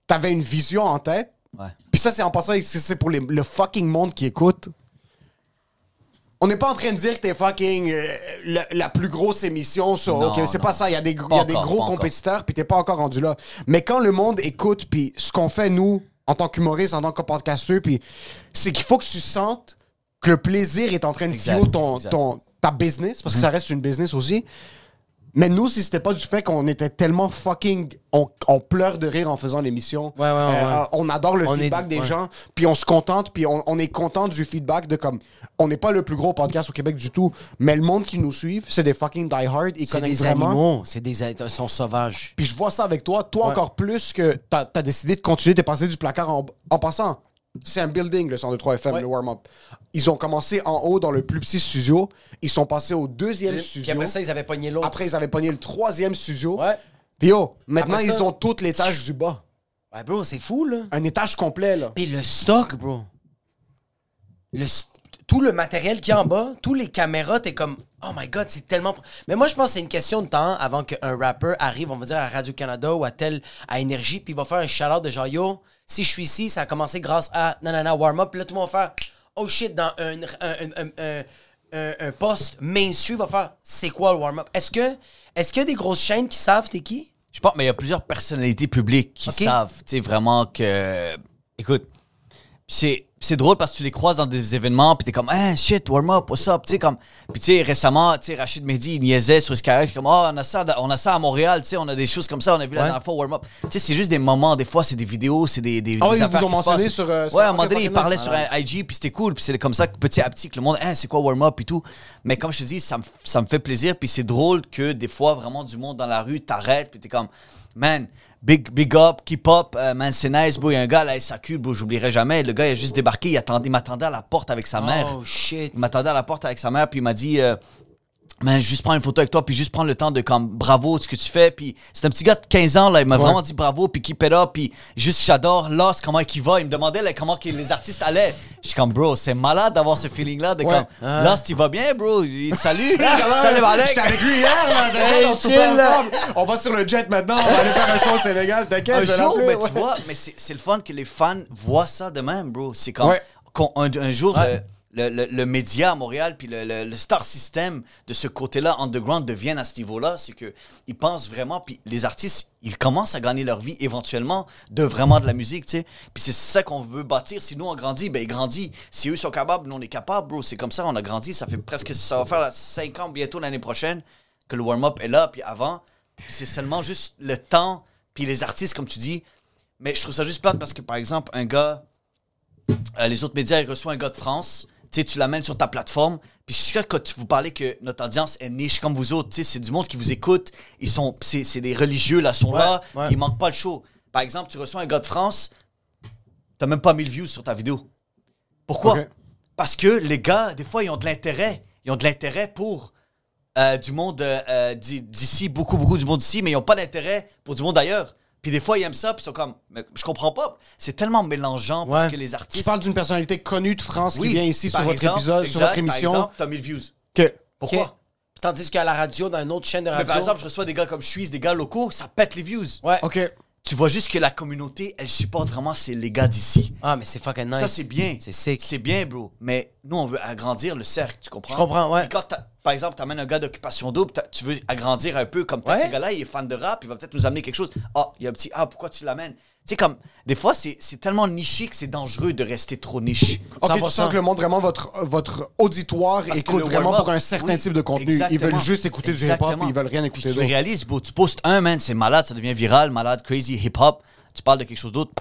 t'avais une vision en tête. Ouais. Puis ça, c'est en passant, c'est pour les- le fucking monde qui écoute. On n'est pas en train de dire que t'es fucking euh, la, la plus grosse émission sur. Non, ok, c'est pas ça. Il y a des, y a des encore, gros compétiteurs, puis t'es pas encore rendu là. Mais quand le monde écoute, puis ce qu'on fait, nous, en tant qu'humoriste, en tant que podcasteur, puis c'est qu'il faut que tu sentes que le plaisir est en train de fuel ton, ton, ta business, parce que ça reste une business aussi. Mais nous, si c'était pas du fait qu'on était tellement fucking. On, on pleure de rire en faisant l'émission. Ouais, ouais, ouais, ouais. on adore le On est- feedback des gens. Puis on se contente. Puis on, on est content du feedback de comme. On n'est pas le plus gros podcast au Québec du tout. Mais le monde qui nous suit, c'est des fucking die-hard. Ils C'est connaissent des vraiment. animaux, c'est des ils sont sauvages. Puis je vois ça avec toi. Toi, encore plus que t'as as décidé de continuer, t'es passé du placard en, en passant. C'est un building, le 102.3 FM, Ouais. le warm-up. Ils ont commencé en haut dans le plus petit studio. Ils sont passés au deuxième Puis studio. après ça, ils avaient pogné l'autre. Après, ils avaient pogné le troisième studio. Ouais. Puis yo, maintenant, ça- ils ont tout l'étage du bas. Ouais, bro, c'est fou, là. Un étage complet, là. Puis le stock, bro. Le tout le matériel qu'il y a en bas, tous les caméras, t'es comme, oh my god, c'est tellement. Mais moi, je pense que c'est une question de temps avant qu'un rappeur arrive, on va dire, à Radio-Canada ou à tel, à Énergie, puis il va faire un shout-out de genre, yo, si je suis ici, ça a commencé grâce à nanana warm-up, puis là, tout le monde va faire, oh shit, dans un, un, un, un, un- poste mainstream, va faire, c'est quoi le warm-up? Est-ce que, est-ce qu'il y a des grosses chaînes qui savent t'es qui? Je pense, mais il y a plusieurs personnalités publiques qui savent, tu sais, vraiment que. Écoute, c'est. C'est drôle parce que tu les croises dans des événements, puis t'es comme, ah shit, warm up, what's up, tu sais, comme. Puis tu sais, récemment, tu sais, Rachid Mehdi, il niaisait sur Skyrock, comme, oh, on a ça, on a ça à Montréal, tu sais, on a des choses comme ça, on a vu la Ouais. dernière fois, warm up. Tu sais, c'est juste des moments, des fois, c'est des vidéos, c'est des. des Ah des ils vous ont mentionné sur, euh, ouais, à un moment donné, il parlait sur un IG, puis c'était cool, puis c'est comme ça que petit à petit que le monde, hein, c'est quoi warm up et tout. Mais comme je te dis, ça me, ça me fait plaisir, puis c'est drôle que des fois, vraiment, du monde dans la rue t'arrête, puis t'es comme, man, big, big up, keep up, euh, man, c'est nice, bro. Il y a un gars à la SAQ, bro, j'oublierai jamais. Le gars, il a juste débarqué, il, attendait, il m'attendait à la porte avec sa mère. Oh shit. Il m'attendait à la porte avec sa mère, puis il m'a dit, euh, man, juste prendre une photo avec toi, puis juste prendre le temps de, comme, bravo, ce que tu fais. Puis c'est un petit gars de 15 ans, là, il m'a vraiment dit bravo, puis keep it up, puis juste, j'adore Lost, comment il va. Il me demandait, là, comment que les artistes allaient. Je suis comme, bro, c'est malade d'avoir ce feeling-là, de Ouais. comme, Ah. Lost, il va bien, bro. Il te salue. Salut, Malek. J'étais avec lui hier, là. Hey, T'inquiète, on chill, soupait là. ensemble. On va sur le jet maintenant. On va aller faire un show au Sénégal. T'inquiète, un l'appeler, mais ouais. tu vois, mais c'est le fun que les fans voient ça de même, bro. C'est comme un, un jour, Ouais. Le, le- le média à Montréal, puis le, le- star system de ce côté-là, underground, deviennent à ce niveau-là. C'est que ils pensent vraiment, puis les artistes, ils commencent à gagner leur vie éventuellement de vraiment de la musique, tu sais. Puis c'est ça qu'on veut bâtir. Si nous, on grandit, ben ils grandissent. Si eux sont capables, nous, on est capables, bro. C'est comme ça, on a grandi. Ça fait presque, ça va faire 5 ans bientôt l'année prochaine que le warm-up est là, puis avant. C'est seulement juste le temps, puis les artistes, comme tu dis. Mais je trouve ça juste plate parce que, par exemple, un gars, euh, les autres médias, ils reçoivent un gars de France, tu l'amènes sur ta plateforme, puis je que tu vous parlez que notre audience est niche comme vous autres, c'est du monde qui vous écoute, ils sont, c'est des religieux, là, sont Ouais, là, ouais. ils manquent pas le show. Par exemple, tu reçois un gars de France, t'as même pas 1000 views sur ta vidéo. Pourquoi? Parce que les gars, des fois, ils ont de l'intérêt. Ils ont de l'intérêt pour euh, du monde euh, euh, d'i- d'ici, beaucoup, beaucoup du monde d'ici, mais ils n'ont pas d'intérêt pour du monde ailleurs. Puis des fois, ils aiment ça, puis ils sont comme, mais je comprends pas. C'est tellement mélangeant parce Ouais. que les artistes. Tu parles d'une personnalité connue de France Oui, qui vient ici sur par votre exemple, épisode, sur exact, votre émission. Exemple, t'as 1000 views. que- Pourquoi? Ok. Tandis qu'à la radio, dans une autre chaîne de Mais radio. par exemple, je reçois des gars comme je suis, des gars locaux, ça pète les views. ouais. OK. Tu vois juste que la communauté, elle supporte vraiment c'est les gars d'ici. Ah, mais c'est fucking nice. Ça, c'est bien. C'est sick. C'est bien, bro. Mais nous, on veut agrandir le cercle, tu comprends? Je comprends, ouais. Puis quand, t'as- par exemple, t'amènes un gars d'occupation double, tu veux agrandir un peu, comme peut-être Ouais. ce gars-là, il est fan de rap, il va peut-être nous amener quelque chose. Ah, il y a un petit, ah, pourquoi tu l'amènes? Tu sais, comme, des fois, c'est c'est tellement niché que c'est dangereux de rester trop niche. OK, tu 100%. sens que le monde, vraiment, votre, votre auditoire Parce écoute vraiment pour un certain oui, type de contenu. Ils veulent juste écouter du hip-hop, ils veulent rien écouter Tu réalises, tu postes un, man, c'est malade, ça devient viral, malade, crazy, hip-hop. Tu parles de quelque chose d'autre,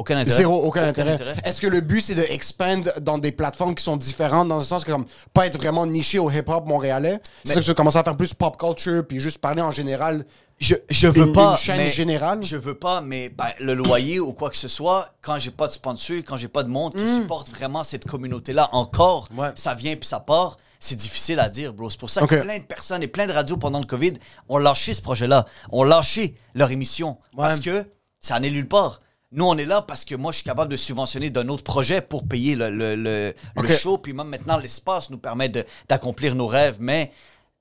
aucun intérêt. Zéro, aucun, intérêt. Est-ce que le but, c'est de expand dans des plateformes qui sont différentes, dans le sens que, comme, pas être vraiment niché au hip-hop montréalais? C'est ça que tu veux commencer à faire plus pop culture, puis juste parler en général? Je, je veux Une- pas. une chaîne mais générale? Je veux pas, mais ben, le loyer ou quoi que ce soit, quand j'ai pas de sponsor, quand j'ai pas de monde qui supporte vraiment cette communauté-là encore, Ouais. ça vient puis ça part, c'est difficile à dire, bro. C'est pour ça que plein de personnes et plein de radios pendant le COVID ont lâché ce projet-là, ont lâché leur émission parce que ça n'est nulle part. Nous, on est là parce que moi, je suis capable de subventionner d'un autre projet pour payer le, le, le- le show. Puis même maintenant, l'espace nous permet de- d'accomplir nos rêves. Mais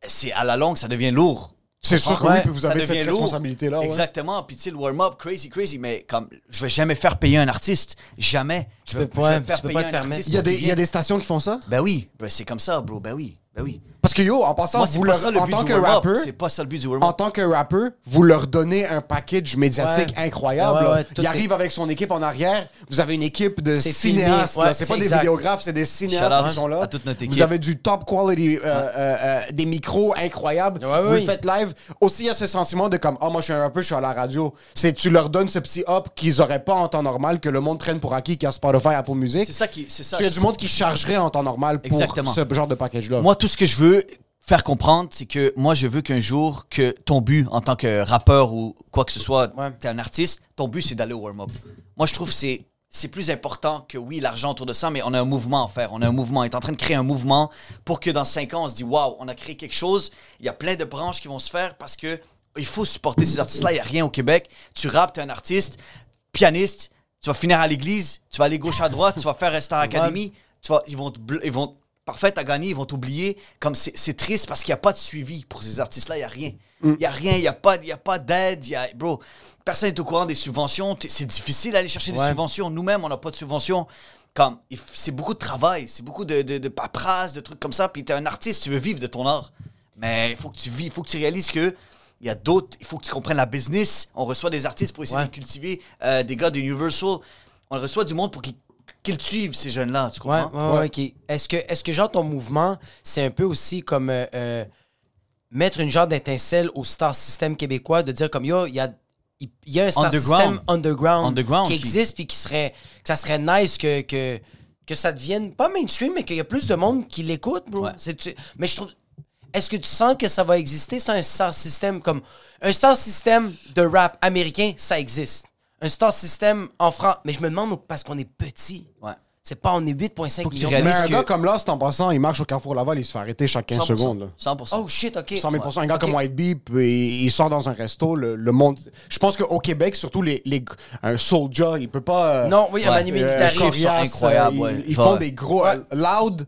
c'est à la longue, ça devient lourd. C'est sûr que oui, puis vous avez cette responsabilité-là. ouais. Exactement. Puis tu sais, le warm-up, crazy, crazy, mais comme je vais jamais faire payer un artiste. Jamais. Je vais, peux- je vais ouais, faire tu peux payer pas te un permettre. artiste Il y, a pour des, qu'il il y a vienne. des stations qui font ça? Ben oui, ben c'est comme ça, bro. Ben oui, ben oui. Parce que yo, en passant, Moi, vous leur, ça en tant que rappeur, C'est pas ça le but du en tant que rappeur, vous leur donnez un package médiatique Ouais. incroyable. Ouais, il est- arrive avec son équipe en arrière. Vous avez une équipe de cinéastes. c'est pas des vidéographes, c'est des cinéastes qui sont là. à toute notre Vous équipe. avez du top quality, euh, euh, euh, des micros incroyables. Vous oui. faites live. Aussi, il y a ce sentiment de comme, oh, moi, je suis un rappeur, je suis à la radio. C'est tu leur donnes ce petit up qu'ils auraient pas en temps normal, que le monde traîne pour acquis, qui a Spotify, Apple Music. C'est ça qui. C'est ça. Il y a du monde qui chargerait en temps normal pour ce genre de package-là. Moi, tout ce que je veux faire comprendre, c'est que moi, je veux qu'un jour, que ton but en tant que rappeur ou quoi que ce soit, Ouais. t'es un artiste, ton but, c'est d'aller au warm-up. Moi, je trouve que c'est. C'est plus important que oui, l'argent autour de ça, mais on a un mouvement à faire. On a un mouvement. On est en train de créer un mouvement pour que dans cinq ans, on se dit waouh, on a créé quelque chose. Il y a plein de branches qui vont se faire parce que il faut supporter ces artistes-là. Il n'y a rien au Québec. Tu rappes, tu es un artiste, pianiste, tu vas finir à l'église, tu vas aller gauche à droite, tu vas faire Star Academy, tu vas, ils vont te ils vont parfait, t'as gagné, ils vont t'oublier. Comme c'est triste parce qu'il n'y a pas de suivi pour ces artistes-là, il n'y a rien. Il n'y a rien, il n'y a pas, y a pas d'aide, a, bro, personne n'est au courant des subventions, c'est difficile d'aller chercher des subventions. Nous-mêmes, on n'a pas de subventions. Comme, c'est beaucoup de travail, c'est beaucoup de, de, de paperasse, de trucs comme ça. Puis t'es un artiste, tu veux vivre de ton art. Mais il faut que tu vis, il faut que tu réalises que il y a d'autres, il faut que tu comprennes la business. On reçoit des artistes pour essayer Ouais. de cultiver euh, des gars de Universal. On reçoit du monde pour qu'ils qu'ils suivent, ces jeunes-là, tu Ouais, comprends? ouais, ouais, ok. Est-ce que, est-ce que, genre, ton mouvement, c'est un peu aussi comme euh, euh, mettre une genre d'étincelle au star system québécois, de dire comme, yo, il y a, il y a un star Underground. system underground, Underground qui existe, puis qui serait, que ça serait nice que, que, que ça devienne, pas mainstream, mais qu'il y a plus de monde qui l'écoute, bro. Ouais. C'est- tu- mais je trouve... Est-ce que tu sens que ça va exister? C'est un star system comme... Un star system de rap américain, ça existe. Un star system en France... Mais je me demande, parce qu'on est petit... Ouais. C'est pas, on est 8,5 Faut que tu millions. Mais un que- gars comme là, c'est en passant, il marche au Carrefour Laval, il se fait arrêter chaque 15 100%. secondes. là. 100%. Oh shit, ok. 100 000 Un gars comme White Bee, puis il sort dans un resto, le, le monde. Je pense qu'au Québec, surtout les, les un Soldier, il peut pas. euh, Non, oui, Ouais. Manu euh, Militari. Chiffres sont incroyables, euh, ouais. Ils, ils Ouais. font des gros. euh, loud.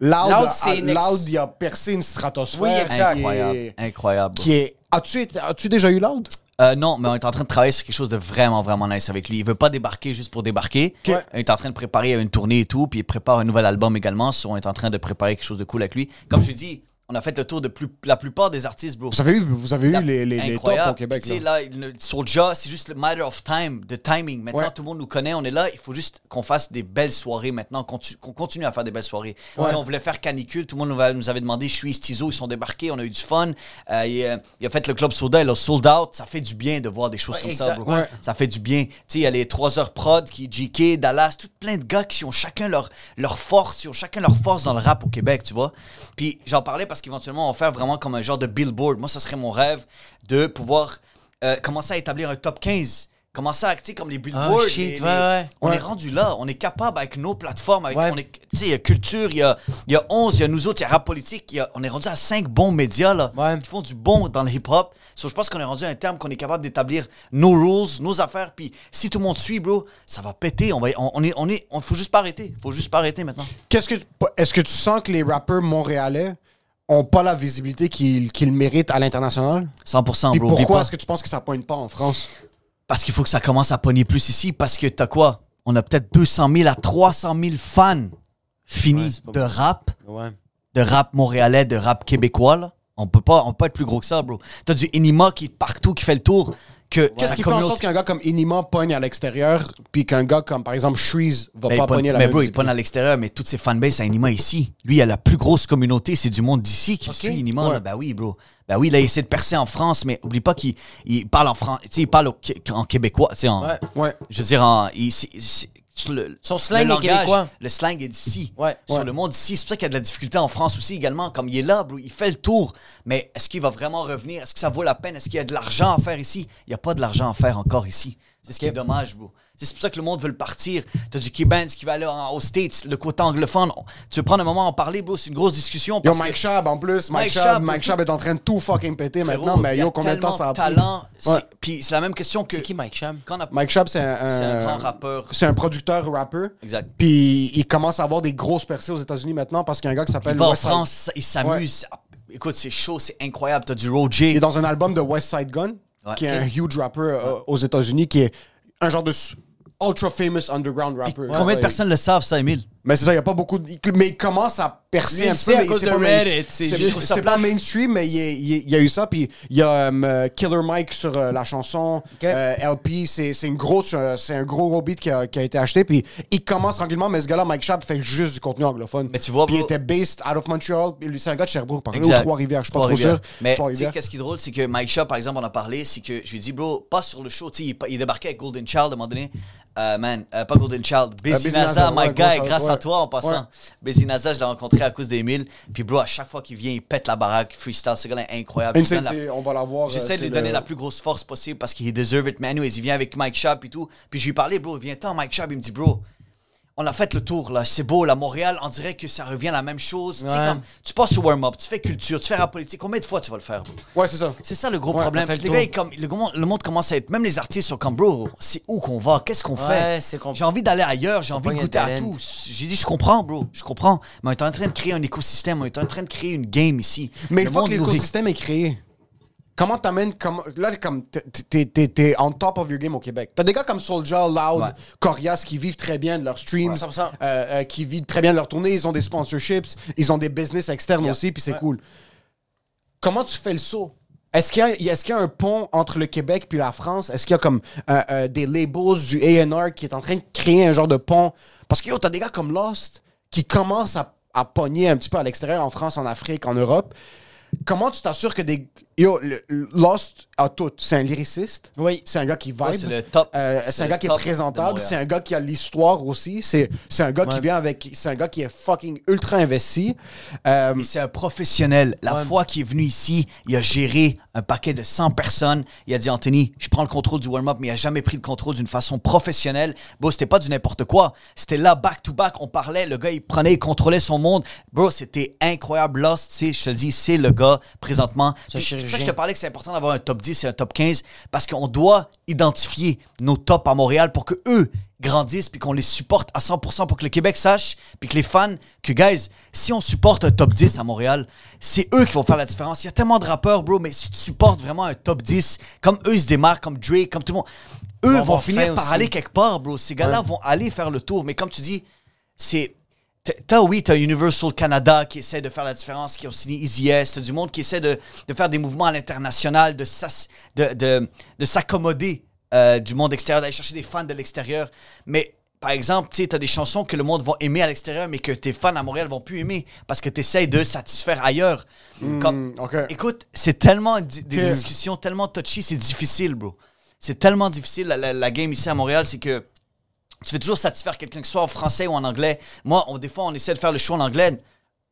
Loud, Loud, a- Loud, il a percé une stratosphère. Oui, exact. qui est- Incroyable. Incroyable. Qui est. As-tu as-tu déjà eu Loud? Euh, non, mais on est en train de travailler sur quelque chose de vraiment, vraiment nice avec lui. Il veut pas débarquer juste pour débarquer. Ok. On est en train de préparer une tournée et tout, puis il prépare un nouvel album également. So, on est en train de préparer quelque chose de cool avec lui. Comme je te dis, on a fait le tour de plus, la plupart des artistes, bro. Vous avez eu, vous avez eu La- les, les, les tops incroyable. au Québec. Tu sais, là. là, le- Soulja, c'est juste le matter of time, de timing. Maintenant, Ouais. tout le monde nous connaît, on est là. Il faut juste qu'on fasse des belles soirées maintenant, qu'on continue à faire des belles soirées. Tu sais, On voulait faire canicule, tout le monde nous avait, nous avait demandé, je suis Stizo, ils sont débarqués, on a eu du fun. Euh, il, euh, il a fait le club soda, il a sold out. Ça fait du bien de voir des choses Ouais, comme exact. ça, bro. Ouais. Ça fait du bien. Tu sais, il y a les 3 heures prod qui JK, Dallas, tout plein de gars qui ont chacun leur, leur force, ils ont chacun leur force dans le rap au Québec, tu vois. Puis j'en parlais parce qu'éventuellement, on va faire vraiment comme un genre de billboard. Moi, ça serait mon rêve de pouvoir euh, commencer à établir un top 15. Commencer à acter comme les billboards. Ah, shit, les- ouais, les- ouais. On Ouais. est rendu là. On est capable avec nos plateformes. Avec, Ouais. on est- Tu sais, il y a culture, il y a, il y a 11, il y a nous autres, il y a rap politique. il y a- on est rendu à 5 bons médias là, Ouais. qui font du bon dans le hip-hop. So, je pense qu'on est rendu à un terme qu'on est capable d'établir nos rules, nos affaires. Puis si tout le monde suit, bro, ça va péter. On, va, on, on est, on est, on faut juste pas arrêter. faut juste pas arrêter maintenant. Qu'est-ce que est-ce que tu sens que les rappeurs montréalais ont pas la visibilité qu'ils qu'ils méritent à l'international? 100%, Puis bro. Pourquoi est-ce que tu penses que ça pointe pas en France? Parce qu'il faut que ça commence à pogner plus ici. Parce que t'as quoi? On a peut-être 200 000 à 300 000 fans finis Ouais, de rap, Ouais. de rap montréalais, de rap québécois. Là. On peut pas, on peut pas être plus gros que ça, bro. T'as du Inima qui est partout, qui fait le tour. Que Qu'est-ce qui fait en sorte qu'un gars comme Inima pogne à l'extérieur, puis qu'un gars comme, par exemple, Shreeze va Ben, pas pogner la mais bro, il pogne à l'extérieur, mais toutes ses fanbases à Inima ici. Lui, il a la plus grosse communauté, c'est du monde d'ici qui suit Inima. Ouais. là. Ben oui, bro. Ben oui, là, il essaie de percer en France, mais oublie pas qu'il il parle en France. Tu sais, il parle au- en québécois. Tu sais, en, Ouais. Ouais. Je veux dire, en, il- sur le, Son slang le est québécois. Le slang est d'ici. Ouais. Sur Ouais. le monde ici. C'est pour ça qu'il y a de la difficulté en France aussi également. Comme il est là, bro, il fait le tour. Mais est-ce qu'il va vraiment revenir? Est-ce que ça vaut la peine? Est-ce qu'il y a de l'argent à faire ici? Il n'y a pas de l'argent à faire encore ici. C'est ce qui est dommage, bro. C'est pour ça que le monde veut le partir. T'as du K-Benz qui va aller en- aux States, le côté anglophone. Tu veux prendre un moment à en parler, bro? C'est une grosse discussion. Yo, parce Mike que- Shab, en plus. Mike, Mike Shab, Shab, Mike Shab est en train de tout fucking péter frérot, maintenant, mais il y a yo, combien de temps ça a pris? talent. Ouais. Puis c'est la même question que C'est qui Mike Cham? quand on a... Mike Shab, c'est un, C'est un un- grand rappeur. C'est un producteur rappeur. Exact. Puis il commence à avoir des grosses percées aux États-Unis maintenant parce qu'il y a un gars qui Il s'appelle va en France, il s'amuse. Écoute, c'est chaud, c'est incroyable. T'as du Roger. Il est dans un album de West Side Gun, Ouais. qui est un huge rapper euh, aux États-Unis, qui est un genre de ultra famous underground rapper. Combien de personnes le savent, ça, Emile? Mais c'est ça, il n'y a pas beaucoup de... Mais il commence à percer un peu. à mais cause c'est de pas main- Reddit, c'est pas mainstream, mais il y, a- eu ça. Puis il y a euh, Killer Mike sur euh, la chanson. Euh, LP, c'est une grosse, euh, c'est un gros gros beat qui a, qui a été acheté. Puis il commence tranquillement, mais ce gars-là, Mike Schaap, fait juste du contenu anglophone. Mais tu vois, Puis il était based out of Montreal. Puis lui, c'est un gars de Sherbrooke, par exemple. Ou Trois-Rivières, je suis pas trop sûr. Mais tu sais, qu'est-ce qui est drôle, c'est que Mike Shaw, par exemple, on a parlé, c'est que je lui ai dit, bro, pas sur le show, tu sais, il, il débarquait avec Golden Child à un moment donné. Euh, man, euh, pas Golden Child, Busy Busy Naza, my ouais, guy, grâce ouais. à toi en passant. Ouais. Busy Naza, je l'ai rencontré à cause d'Emile. Puis, bro, à chaque fois qu'il vient, il pète la baraque, freestyle, ce gars-là est incroyable. La- euh, J'essaie de lui donner la plus grosse force possible parce qu'il deserve it. Mais anyways, il vient avec Mike Schaap et tout. Puis je lui ai parlé, bro, viens-t'en, Mike Schaap. Il me dit, bro, on a fait le tour, là. C'est beau, là. Montréal, on dirait que ça revient à la même chose. Tu sais, Ouais. comme, tu passes au warm-up, tu fais culture, tu fais rap politique. Combien de fois tu vas le faire, bro? Ouais, c'est ça. C'est ça le gros Ouais, problème. le gars, comme, le, monde, le monde commence à être. Même les artistes sont comme, bro, c'est où qu'on va? Qu'est-ce qu'on Ouais, fait? J'ai envie d'aller ailleurs, j'ai envie de goûter à tout. J'ai dit, je comprends, bro, je comprends. Mais on est en train de créer un écosystème, on est en train de créer une game ici. Mais Le une fois que l'écosystème est créé, comment t'amènes. Comment, là, comme t'es- t'es- on top of your game au Québec. T'as des gars comme Soulja, Loud, Ouais. Corias qui vivent très bien de leurs streams, Ouais, 100%. euh, euh, qui vivent très bien de leurs tournées. Ils ont des sponsorships, ils ont des business externes Yeah. aussi, puis c'est cool. Comment tu fais le saut? Est-ce qu'il y, qu'il y a un pont entre le Québec puis la France? Est-ce qu'il y a comme euh, des labels du A&R qui est en train de créer un genre de pont? Parce que yo, t'as des gars comme Lost qui commencent à, à pogner un petit peu à l'extérieur, en France, en Afrique, en Europe. Comment tu t'assures que des... Yo, le- Lost a tout. C'est un lyriciste. Oui. C'est un gars qui vibe. Ouais, c'est le top. Euh, C'est c'est un le gars qui est top de présentable. Montréal. C'est un gars qui a l'histoire aussi. C'est c'est un gars qui Ouais. vient avec... C'est un gars qui est fucking ultra investi. Euh, Et c'est un professionnel. La Ouais. fois qu'il est venu ici, il a géré un paquet de 100 personnes. Il a dit, Anthony, je prends le contrôle du warm-up, mais il a jamais pris le contrôle d'une façon professionnelle. Bro, c'était pas du n'importe quoi. C'était là, back-to-back, on parlait. Le gars, il prenait, il contrôlait son monde. Bro, c'était incroyable. Lost, tu sais, je te le dis, c'est le gars, présentement. C'est un Puis, C'est pour ça que je te parlais que c'est important d'avoir un top 10 et un top 15, parce qu'on doit identifier nos tops à Montréal pour que eux grandissent puis qu'on les supporte à 100% pour que le Québec sache puis que les fans que guys si on supporte un top 10 à Montréal c'est eux qui vont faire la différence. Il y a tellement de rappeurs bro mais si tu supportes vraiment un top 10 comme eux ils se démarquent comme Drake comme tout le monde eux vont finir par aussi. aller quelque part bro. Ces gars-là vont aller faire le tour. Mais comme tu dis c'est T'as- oui, t'as Universal Canada qui essaie de faire la différence, qui ont signé Easy S. T'as du monde qui essaie de, de faire des mouvements à l'international, de, s'ass- de, de, de s'accommoder euh, du monde extérieur, d'aller chercher des fans de l'extérieur. Mais par exemple, tu t'as des chansons que le monde va aimer à l'extérieur, mais que tes fans à Montréal vont plus aimer parce que t'essayes de satisfaire ailleurs. Comme, ok. Écoute, c'est tellement des discussions tellement touchy, c'est difficile, bro. C'est tellement difficile la, la- la game ici à Montréal, c'est que tu veux toujours satisfaire quelqu'un, que ce soit en français ou en anglais. Moi, on- des fois, on essaie de faire le show en anglais.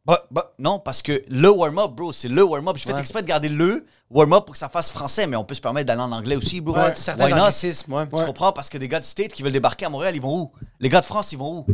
Bah, bah, non, parce que le warm-up, bro, c'est le warm-up. Je fais Ouais. exprès de garder le warm-up pour que ça fasse français, mais on peut se permettre d'aller en anglais aussi, bro. Ouais, certains anglicismes, ouais. Tu comprends? Parce que des gars de State qui veulent débarquer à Montréal, ils vont où? Les gars de France, ils vont où?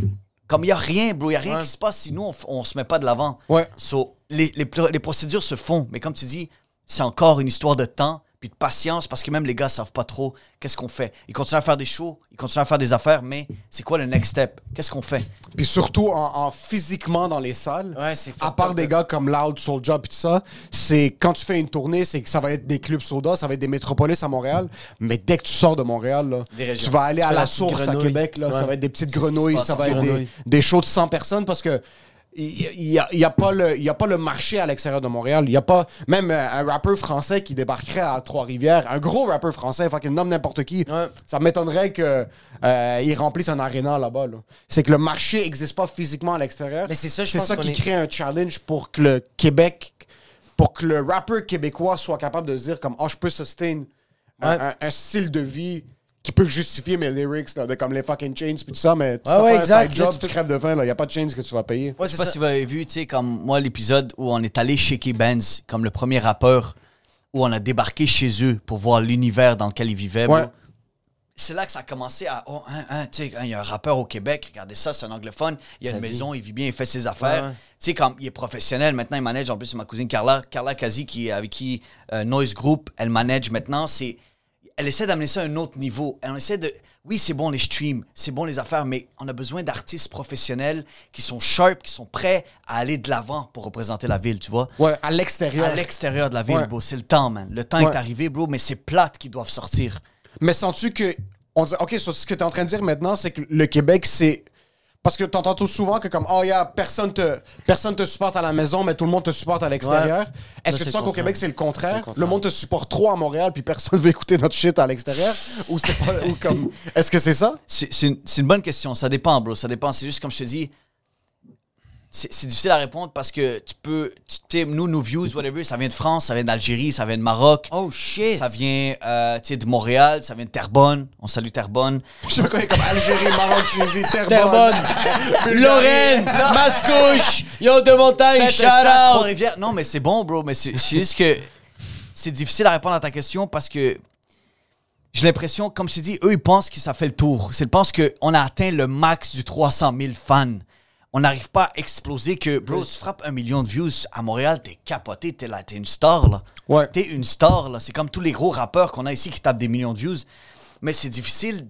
Comme il n'y a rien, bro, il n'y a rien qui se passe si nous, on, on se met pas de l'avant. Ouais. So, les, les, pr- les procédures se font, mais comme tu dis, c'est encore une histoire de temps puis de patience parce que même les gars savent pas trop qu'est-ce qu'on fait. Ils continuent à faire des shows, ils continuent à faire des affaires, mais c'est quoi le next step? Qu'est-ce qu'on fait? Puis surtout en, en physiquement dans les salles. Ouais, c'est À part des gars comme Loud, Soulja et tout ça, c'est quand tu fais une tournée, c'est que ça va être des clubs soda, ça va être des métropoles à Montréal. Mais dès que tu sors de Montréal, là, tu vas aller Tu à la source à. Québec, là, ça va être des petites grenouilles, ça va être des, des shows de 100 personnes parce que il n'y a, y a pas le, il y a pas le marché à l'extérieur de Montréal. Il a pas même euh, un rappeur français qui débarquerait à Trois-Rivières, un gros rappeur français, fucking nomme n'importe qui. Ouais. Ça m'étonnerait que euh, remplisse un aréna là-bas. là. C'est que le marché n'existe pas physiquement à l'extérieur. Mais c'est ça, je C'est pense ça qui est- crée un challenge pour que le Québec, pour que le rappeur québécois soit capable de se dire comme, oh, je peux sustain un, Ouais. un- un style de vie qui peut justifier mes lyrics, là, de comme les fucking chains puis tout ça, mais tu Ouais, t'as ouais, pas exact. un side Là, job, tu crèves de faim, il n'y a pas de chains que tu vas payer. Ouais, Je c'est sais pas ça. si vous avez vu, tu sais, comme moi, l'épisode où on est allé chez K-Benz, comme le premier rappeur, où on a débarqué chez eux pour voir l'univers dans lequel ils vivaient. Ouais. C'est là que ça a commencé à. Oh, hein, hein, tu sais, hein, il y a un rappeur au Québec, regardez ça, c'est un anglophone, il y a une maison, il vit bien, il fait ses affaires. Ouais. Tu sais, comme il est professionnel, maintenant il manage, en plus, c'est ma cousine Carla, Carla Kazi, qui, avec qui euh, Noise Group, elle manage maintenant. C'est elle essaie d'amener ça à un autre niveau. Elle essaie de. Oui, c'est bon les streams, c'est bon les affaires, mais on a besoin d'artistes professionnels qui sont sharp, qui sont prêts à aller de l'avant pour représenter la ville, tu vois. Ouais, à l'extérieur. À l'extérieur de la ville, Ouais. bro. C'est le temps, man. Le temps Ouais. est arrivé, bro, mais c'est plate qu'ils doivent sortir. Mais sens-tu que. On dit, OK, so, ce que tu es en train de dire maintenant, c'est que le Québec, c'est. Parce que t'entends tout souvent que comme, oh yeah, personne te, personne te supporte à la maison, mais tout le monde te supporte à l'extérieur. Ouais. Est-ce que tu c'est sens qu'au Québec, c'est le contraire? Le monde te supporte trop à Montréal, puis personne veut écouter notre shit à l'extérieur? Ou c'est pas, ou comme, est-ce que c'est ça? C'est une, c'est une bonne question. Ça dépend, bro. Ça dépend. C'est juste comme je te dis. C'est difficile à répondre parce que tu peux. Tu sais, nous, nos views, whatever, ça vient de France, ça vient d'Algérie, ça vient de Maroc. Oh shit! Ça vient euh, tu sais, de Montréal, ça vient de Terrebonne. On salue Terrebonne. Je pas quoi, comme Algérie, Maroc, Tunisie, Terrebonne. Terrebonne, Lorraine, Mascouche, yo de montagne, Saint-Eustache, shout out! Trois-Rivières. Non, mais c'est bon, bro. Mais c'est c'est juste que c'est difficile à répondre à ta question parce que j'ai l'impression, comme je t'ai dit, eux, ils pensent que ça fait le tour. Ils pensent qu'on a atteint le max du 300 000 fans. On n'arrive pas à exploser que, bro, tu frappes un million de views à Montréal, t'es capoté, t'es là, t'es une star, là. Ouais. T'es une star, là. C'est comme tous les gros rappeurs qu'on a ici qui tapent des millions de views. Mais c'est difficile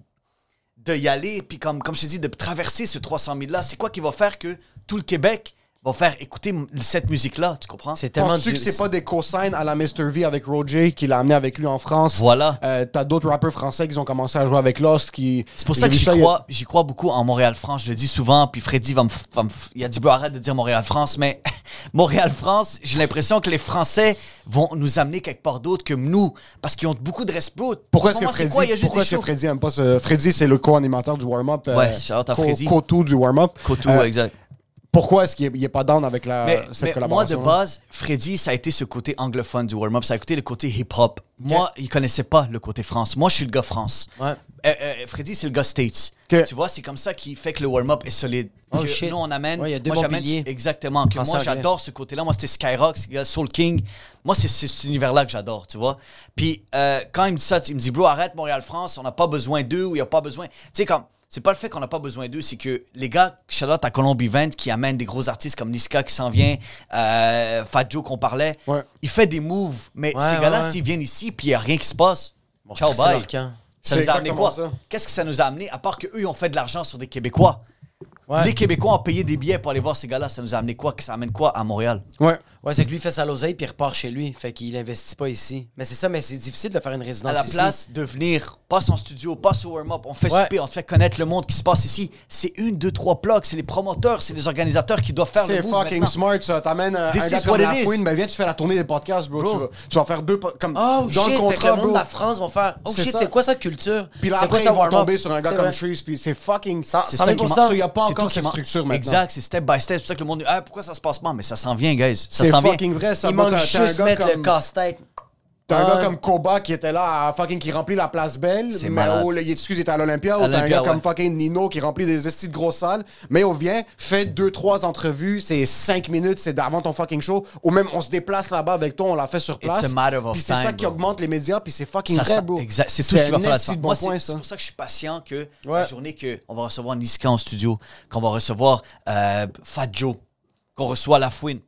de y aller, puis comme, comme je t'ai dit, de traverser ce 300 000-là. C'est quoi qui va faire que tout le Québec va faire écouter cette musique-là, tu comprends? C'est tellement Penses-tu du- que c'est pas des cosignes à la Mr. V avec Roger qui l'a amené avec lui en France? Voilà. Euh, T'as d'autres rappeurs français qui ont commencé à jouer avec Lost qui. C'est pour ça que j'y a- crois, j'y crois beaucoup en Montréal-France. Je le dis souvent, puis Freddy va me, Il a dit, bro, arrête de dire Montréal-France, mais Montréal-France, j'ai l'impression que les Français vont nous amener quelque part d'autre que nous, parce qu'ils ont beaucoup de respect. Pourquoi est-ce ce que Freddy, quoi? Il y a juste pourquoi est-ce que. Freddy aime pas ce. Freddy, c'est le co-animateur du warm-up. euh, Ouais, à co- Freddy. co-tout du warm-up. Cotou, Euh, exact. Pourquoi est-ce qu'il est, il est pas down avec la, Mais, cette mais moi, collaboration? de base, Freddy, ça a été ce côté anglophone du warm-up. Ça a été le côté hip-hop. Moi, il connaissait pas le côté France. Moi, je suis le gars France. Ouais. Euh, euh, Freddy, c'est le gars States. Tu vois, c'est comme ça qui fait que le warm-up est solide. Oh, Que shit. nous, on amène. Ouais, il y a deux moi, j'amène-. Exactement. Que moi, j'adore ce côté-là. Moi, c'était Skyrock, c'est le gars Soul King. Moi, c'est c'est cet univers-là que j'adore, tu vois. Puis, euh, quand il me dit ça, il me dit, bro, arrête Montréal-France, on n'a pas besoin d'eux ou il n'y a pas besoin. Tu sais, comme. C'est pas le fait qu'on n'a pas besoin d'eux, c'est que les gars, Charlotte à Colombie 20 qui amènent des gros artistes comme Niska qui s'en vient, euh, Fat Joe qu'on parlait, Ouais. il fait des moves. Mais Ouais, ces ouais, gars-là, ouais. s'ils viennent ici puis il n'y a rien qui se passe, Bon, ciao, c'est bye. Ça nous a amené quoi? Qu'est-ce que ça nous a amené à part qu'eux, ils ont fait de l'argent sur des Québécois? Ouais. Les Québécois ont payé des billets pour aller voir ces gars-là. Ça nous a amené quoi? Que ça amène quoi à Montréal? Ouais. Ouais, c'est que lui fait sa l'oseille puis il repart chez lui. Fait qu'il investit pas ici. Mais c'est ça, mais c'est difficile de faire une résidence À la ici. place de venir, passe en studio, passe au warm-up, on fait Ouais. souper, on te fait connaître le monde qui se passe ici. C'est une, deux, trois plugs. C'est les promoteurs, c'est les organisateurs qui doivent faire le C'est move fucking maintenant. smart, ça. T'amènes euh, This un gars is comme what it ben viens, tu fais la tournée des podcasts, bro. Bro. Tu, vas, tu vas faire deux... po- Comme, Oh dans shit, le fait que contrat, le monde bro. de la France vont faire Oh C'est shit, ça. c'est quoi sa culture? Puis là, c'est après, quoi ils ça vont warm-up? tomber sur un gars C'est comme vrai. Trees, puis c'est fucking... Ça- C'est ça ça qui ça. So, il y a pas C'est encore qui structure maintenant. Exact, c'est step by step. C'est pour ça que le monde dit Ah, pourquoi ça se passe pas? Mais ça s'en vient, guys. Ça C'est s'en vient. fucking vrai, ça. Il manque juste mettre le comme- casse-tête. T'as un gars comme Koba qui était là à fucking qui remplit la place belle. C'est mais malade. oh, il excuse, il était à l'Olympia. Ou t'as un Olympia, gars comme fucking Nino qui remplit des estis de grosses salles. Mais on vient, fait deux, trois entrevues, c'est cinq minutes, c'est avant ton fucking show. Ou même on se déplace là-bas avec toi, on l'a fait sur place. a matter of Puis c'est ça qui bro. augmente les médias, puis c'est fucking Ça vrai, sent- bro. Exact. C'est tout ce qui va un faire la esti de différence. bon Moi, point, c'est ça. pour ça que je suis patient que Ouais. la journée qu'on va recevoir Niska en studio, qu'on va recevoir euh, Fat Joe, qu'on reçoit La Fouine.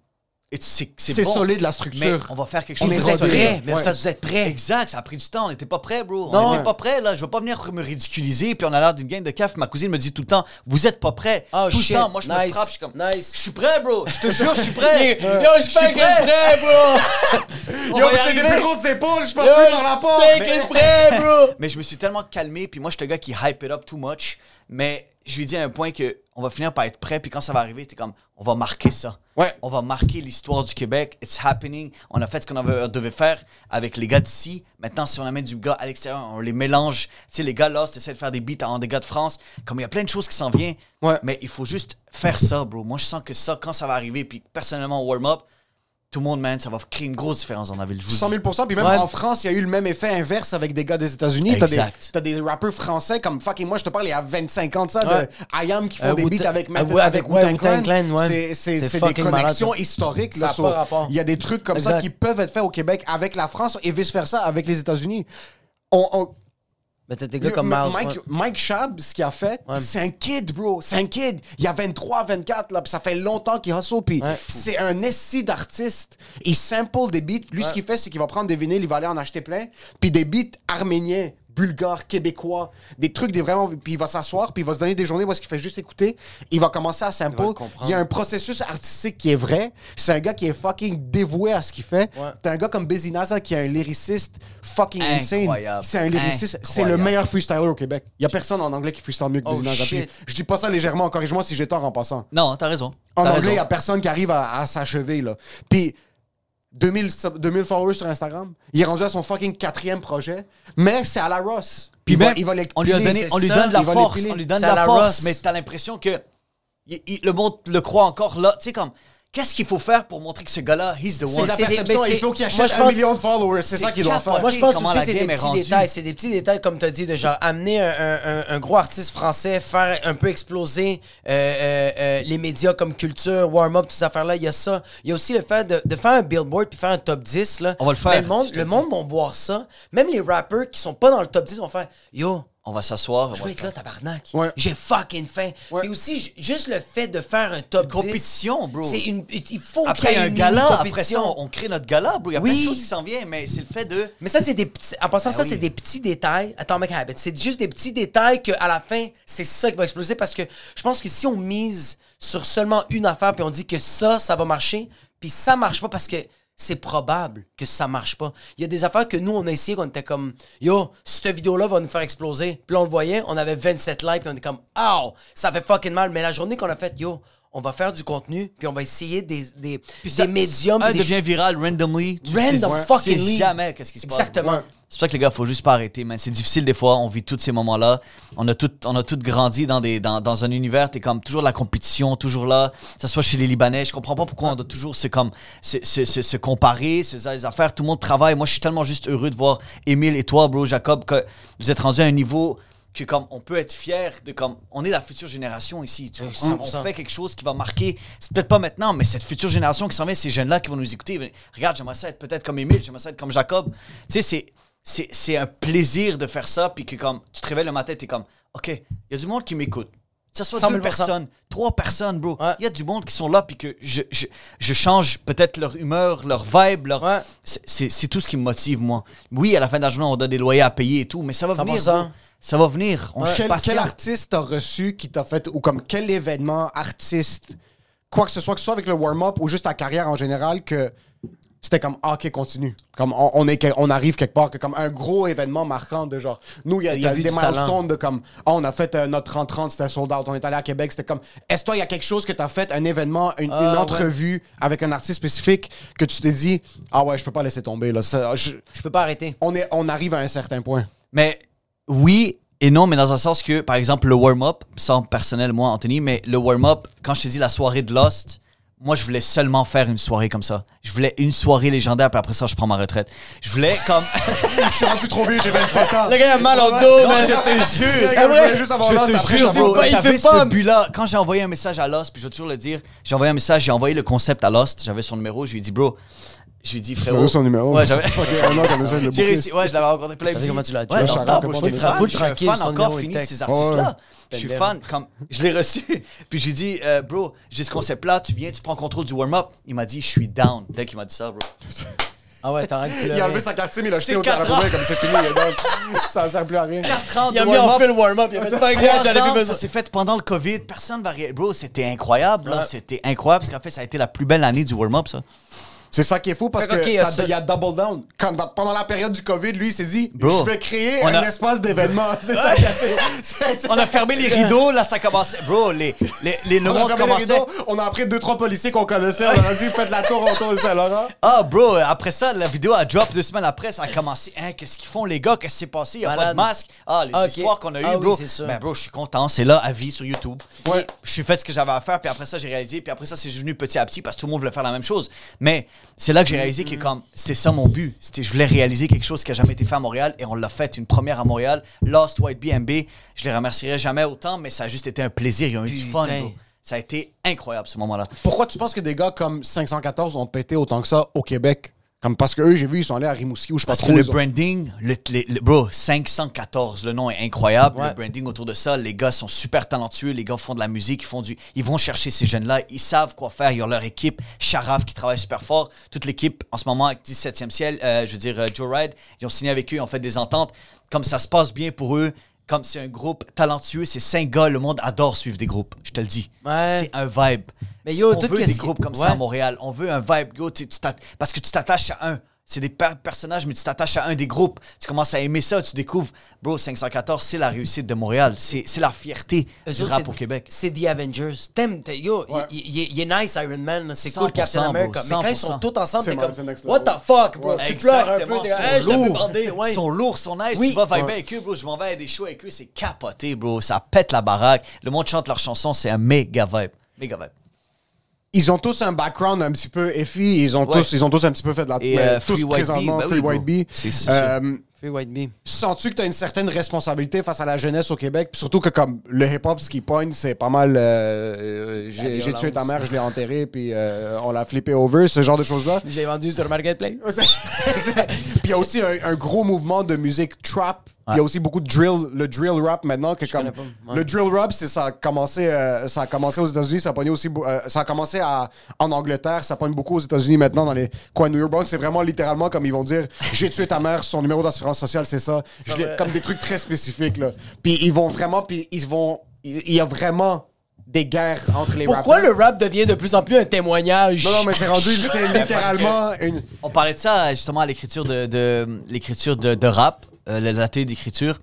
Et tu sais que c'est C'est bon. solide, la Mais structure. on va faire quelque On chose est de Vous êtes prêts, mais Ouais. ça, vous êtes prêts. Exact, ça a pris du temps. On n'était pas prêts, bro. Non. On n'était pas prêts, là. Je veux pas venir me ridiculiser, puis on a l'air d'une gang de caf. Ma cousine me dit tout le temps, vous êtes pas prêts. Oh, tout shit. le temps. Moi, je me Nice. frappe, je suis comme, Nice. je suis prêt, bro. Je te jure, je suis prêt. Yo, je suis fucking prêt, bro! On Yo, c'est des plus grosses épaules, je passe plus par la porte. je suis prêt, bro! Mais je me suis tellement calmé, puis moi, je suis le gars qui hype it up too much. Mais je lui dis à un point que on va finir par être prêt, puis quand ça va arriver, c'était comme, on va marquer ça. Ouais. On va marquer l'histoire du Québec. It's happening. On a fait ce qu'on devait faire avec les gars d'ici. Maintenant, si on amène du gars à l'extérieur, on les mélange. Tu sais, les gars là, essayent de faire des beats en des gars de France. Comme il y a plein de choses qui s'en viennent. Ouais. Mais il faut juste faire ça, bro. Moi, je sens que ça, quand ça va arriver, puis personnellement, au warm-up, tout le monde, man, ça va créer une grosse différence dans la ville. Je vous 100 dis. 000 Puis même Ouais. en France, il y a eu le même effet inverse avec des gars des États-Unis. T'as des, Exact. t'as des rappeurs français comme fucking moi, je te parle il y a 25 ans de ça, Ouais. de IAM qui font Euh, des beats avec euh, Method, ouais, avec ouais, Wu-Tang Wu-Tang Clan. C'est, des malade, connexions ça. historiques. Ça là, a so. Il y a des trucs comme ça qui peuvent être faits au Québec avec la France et vice-versa avec les États-Unis. On, on- Mais t'as des gars comme Miles. Mike, ouais. Mike Shab, ce qu'il a fait, Ouais. c'est un kid, bro. C'est un kid. Il y a 23, 24, là, puis ça fait longtemps qu'il hustle, puis Ouais. c'est un esti d'artiste. Il sample des beats. Lui, ce qu'il fait, c'est qu'il va prendre des vinyles, il va aller en acheter plein, puis des beats arméniens bulgares, québécois, des trucs des vraiment. Puis il va s'asseoir, puis il va se donner des journées est-ce qu'il fait juste écouter. Il va commencer à sample. le comprendre. Il y a un processus artistique qui est vrai. C'est un gars qui est fucking dévoué à ce qu'il fait. Ouais. T'as un gars comme Busy Naza qui est un lyriciste fucking insane. Incroyable. C'est un lyriciste. C'est le meilleur freestyler au Québec. Il y a personne en anglais qui freestyle mieux que Oh, Busy Naza. shit. Puis Je dis pas ça légèrement. Corrige-moi si j'ai tort en passant. Non, t'as raison. En anglais, il n'y a personne qui arrive à, à s'achever, là. Puis, 2000, sub- 2000 followers sur Instagram. Il est rendu à son fucking quatrième projet. Mais c'est à la Ross. Puis il va, il va les on lui, a donné, on lui donne de la force, on lui donne de la force, mais t'as l'impression que il- il- le monde le croit encore là. Tu sais, comme, qu'est-ce qu'il faut faire pour montrer que ce gars-là, he's the one? la c'est des- perception. il faut qu'il achète un million de followers. C'est ça qu'il doit faire. Moi, je pense aussi la c'est des petits détails. C'est des petits détails, comme tu as dit, de genre amener un, gros artiste français, faire un peu exploser euh, euh, euh, les médias comme culture, warm-up, toutes ces affaires-là. Il y a ça. Il y a aussi le fait de, de faire un billboard puis faire un top 10. Là. On va le faire, le monde, le monde vont voir ça. Même les rappers qui sont pas dans le top 10 vont faire Yo, On va s'asseoir. je va veux le être faire. là, tabarnak. Ouais. J'ai fucking faim. Ouais. Et aussi, juste le fait de faire un top 10. Compétition, bro. C'est une, il faut qu'il y ait un une gala, après ça, on crée notre gala, bro. Il y a Oui. plein de choses qui s'en viennent, mais c'est le fait de. Mais ça, c'est des petits. En passant, Ben ça, oui. c'est des petits détails. Atomic Habit. C'est juste des petits détails qu'à la fin, c'est ça qui va exploser parce que je pense que si on mise sur seulement une affaire puis on dit que ça, ça va marcher, puis ça marche pas parce que c'est probable que ça marche pas. Il y a des affaires que nous, on a essayé, qu'on était comme, yo, cette vidéo-là va nous faire exploser. Puis là, on le voyait, on avait 27 likes, puis on était comme, oh, ça fait fucking mal. Mais la journée qu'on a faite, yo, on va faire du contenu, puis on va essayer des, des, Puis des ça- médiums. Un des devient viral randomly. tu Random sais- fucking sais jamais qu'est-ce qui se passe. Exactement. C'est pour ça que les gars, faut juste pas arrêter, man. C'est difficile des fois. On vit tous ces moments-là. On a tout, on a tout grandi dans des, dans, dans un univers. T'es comme toujours la compétition, toujours là. Que ce soit chez les Libanais. Je comprends pas pourquoi on doit toujours se comme se, se, se, se comparer, les affaires. Tout le monde travaille. Moi, je suis tellement juste heureux de voir Émile et toi, bro, Jacob, que vous êtes rendus à un niveau que comme on peut être fier de comme on est la future génération ici tu? 100%. on fait quelque chose qui va marquer c'est peut-être pas maintenant mais cette future génération qui s'en vient ces jeunes là qui vont nous écouter regarde j'aimerais ça être peut-être comme Émile j'aimerais ça être comme Jacob tu sais c'est c'est c'est un plaisir de faire ça puis que comme tu te réveilles le matin t'es comme ok il y a du monde qui m'écoute que ce soit 100 deux 000%. personnes, trois personnes, bro. Il Ouais. y a du monde qui sont là, puis que je, je, je change peut-être leur humeur, leur vibe, leur... Ouais. C'est- tout ce qui me motive, moi. Oui, à la fin de la journée, on a des loyers à payer et tout, mais ça va venir, 100%. bro. Ça va venir. On Quel, passe quel artiste t'as reçu qui t'a fait, ou comme quel événement, artiste, quoi que ce soit, que ce soit avec le warm-up ou juste ta carrière en général, que c'était comme, ah, ok, continue. Comme, on, on est, que- on arrive quelque part, que comme un gros événement marquant de genre, nous, il y a, y a des du talent. milestones de comme, ah, on a fait euh, notre 30-30, c'était sold out, on est allé à Québec, c'était comme, est-ce que toi, il y a quelque chose que t'as fait, un événement, une, Ah, une ouais. entrevue avec un artiste spécifique, que tu t'es dit, ah ouais, je peux pas laisser tomber, là. Ça, je- Je peux pas arrêter. on, est, on arrive à un certain point. Mais oui et non, mais dans un sens que, par exemple, le warm-up, sans personnel, moi, Anthony, mais le warm-up, quand je te dis la soirée de Lost, moi, je voulais seulement faire une soirée comme ça. Je voulais une soirée légendaire, puis après ça, je prends ma retraite. Je voulais comme... je suis rendu trop vieux, j'ai 27 ans. Le gars a mal au dos, man. je te jure. Ah? Je voulais juste avoir Je l'autre, te jure, j'avais- bro, pas, il fait ce pas. but-là. Quand j'ai envoyé un message à Lost, puis je vais toujours le dire, j'ai envoyé un message, j'ai envoyé le concept à Lost, j'avais son numéro, je lui ai dit, bro, je lui ai dit, frérot. J'avais son numéro. Ouais, j'avais. J'ai réussi, ouais, je l'avais rencontré plein de comment tu l'as Ouais, Je l'as fan, je suis fan encore fini de ces artistes-là. Je suis fan, comme, je l'ai reçu, puis j'ai dit, euh, bro, j'ai ce concept-là, tu viens, tu prends contrôle du warm-up. Il m'a dit, je suis down, dès qu'il m'a dit ça, bro. Ah ouais, t'arrêtes de Il a enlevé sa carte SIM, il a jeté au ans. comme c'est fini. Ça ne sert plus à rien. 4 ans de Il a mis en le warm-up. Il a fait pas Trois grave, j'en ai plus ans, besoin. ça s'est fait pendant le COVID, personne va rien. Bro, c'était incroyable. C'était incroyable parce qu'en fait, ça a été la plus belle année du warm-up, ça. C'est ça qui est fou parce Fait que, que ok, il y a y double down. Quand, pendant la période du COVID, lui, il s'est dit Bro, Je vais créer on un a- espace d'événement. C'est ça qu'il a fait. On a fermé les rideaux, là, ça commençait. Bro, les, les, les, commençait. rideaux, on a appris deux, trois policiers qu'on connaissait. On a dit Faites la tour autour de Saint-Laurent. Ah, bro, après ça, la vidéo a drop deux semaines après, ça a commencé. Hein, qu'est-ce qu'ils font, les gars? Qu'est-ce qui s'est passé? Il a pas de masque. Ah, les Ah, histoires qu'on a eues, Ah oui, bro. c'est sûr. Ben, bro, je suis content. C'est là, à vie, sur YouTube. Ouais. Je suis fait ce que j'avais à faire, puis après ça, j'ai réalisé. Puis après ça, c'est venu petit à petit parce que tout le monde voulait faire la même chose. Mais c'est là que j'ai réalisé que, comme, c'était ça mon but. C'était, je voulais réaliser quelque chose qui a jamais été fait à Montréal et on l'a fait une première à Montréal. Lost White BMB. Je les remercierai jamais autant, mais ça a juste été un plaisir. Ils ont eu du fun, bro. Ça a été incroyable, ce moment-là. Pourquoi tu penses que des gars comme 514 ont pété autant que ça au Québec? Comme parce que eux, j'ai vu, ils sont allés à Rimouski ou je sais pas Parce trop. que le branding, le, le- le- bro, 514, le nom est incroyable. Ouais. Le branding autour de ça, les gars sont super talentueux, les gars font de la musique, ils font du, ils vont chercher ces jeunes-là, ils savent quoi faire, ils ont leur équipe, Sharaf qui travaille super fort, toute l'équipe en ce moment avec 17e ciel, euh, je veux dire euh, Joe Ride, ils ont signé avec eux, ils ont fait des ententes, comme ça se passe bien pour eux. Comme c'est un groupe talentueux, c'est cinq gars, le monde adore suivre des groupes, je te le dis. Ouais. C'est un vibe. Mais yo, on veut des groupes comme ça à Montréal. On veut un vibe. Yo, tu- tu t'att- parce que tu t'attaches à un. C'est des per- personnages, mais tu t'attaches à un des groupes. Tu commences à aimer ça, tu découvres, bro, 514, c'est la réussite de Montréal. C'est c'est la fierté Eux du autres, rap au Québec. C'est The Avengers. T'aimes, t'es- yo, il- est nice Iron Man, c'est cool 100%, Captain America. bro, Mais quand ils sont 100%. tous ensemble, C'est t'es comme, what the fuck, bro? Tu pleures un peu, t'es ils hey, je. Ouais. Ils sont lourds, sont nice. Oui. Tu vas vibrer Ouais. avec eux, bro. Je m'en vais à des shows avec eux, c'est capoté, bro. Ça pète la baraque. Le monde chante leurs chansons, c'est un méga vibe. Méga vibe. Ils ont tous un background un petit peu effie. Ils ont, Ouais. tous, ils ont tous un petit peu fait de la. Et, euh, tous Free White présentement, Free. White Bee. C'est Euh, Free White Bee. Sens-tu que tu as une certaine responsabilité face à la jeunesse au Québec? Puis surtout que comme le hip-hop, ce qui pogne, c'est pas mal euh, j'ai j'ai tué ta mère, je l'ai enterré, puis euh, on l'a flippé over, ce genre de choses-là. J'ai vendu sur Marketplace. puis il y a aussi un, un gros mouvement de musique trap. Il y a aussi beaucoup de drill, le drill rap maintenant. Que comme, connais pas, ouais. Le drill rap, c'est ça a commencé, euh, ça a commencé aux États-Unis, ça a pogné aussi, euh, ça a commencé à, en Angleterre, ça pogne beaucoup aux États-Unis maintenant dans les coins de New York. Bronx. C'est vraiment littéralement comme ils vont dire, j'ai tué ta mère, son numéro d'assurance sociale, c'est ça. Je comme des trucs très spécifiques là. Puis ils vont vraiment, puis ils vont, il il y a vraiment des guerres entre les Pourquoi rappers. le rap devient de plus en plus un témoignage? Non, non, mais c'est rendu, c'est littéralement une. On parlait de ça justement à l'écriture de, de- l'écriture de, de rap, euh, l'atelier d'écriture.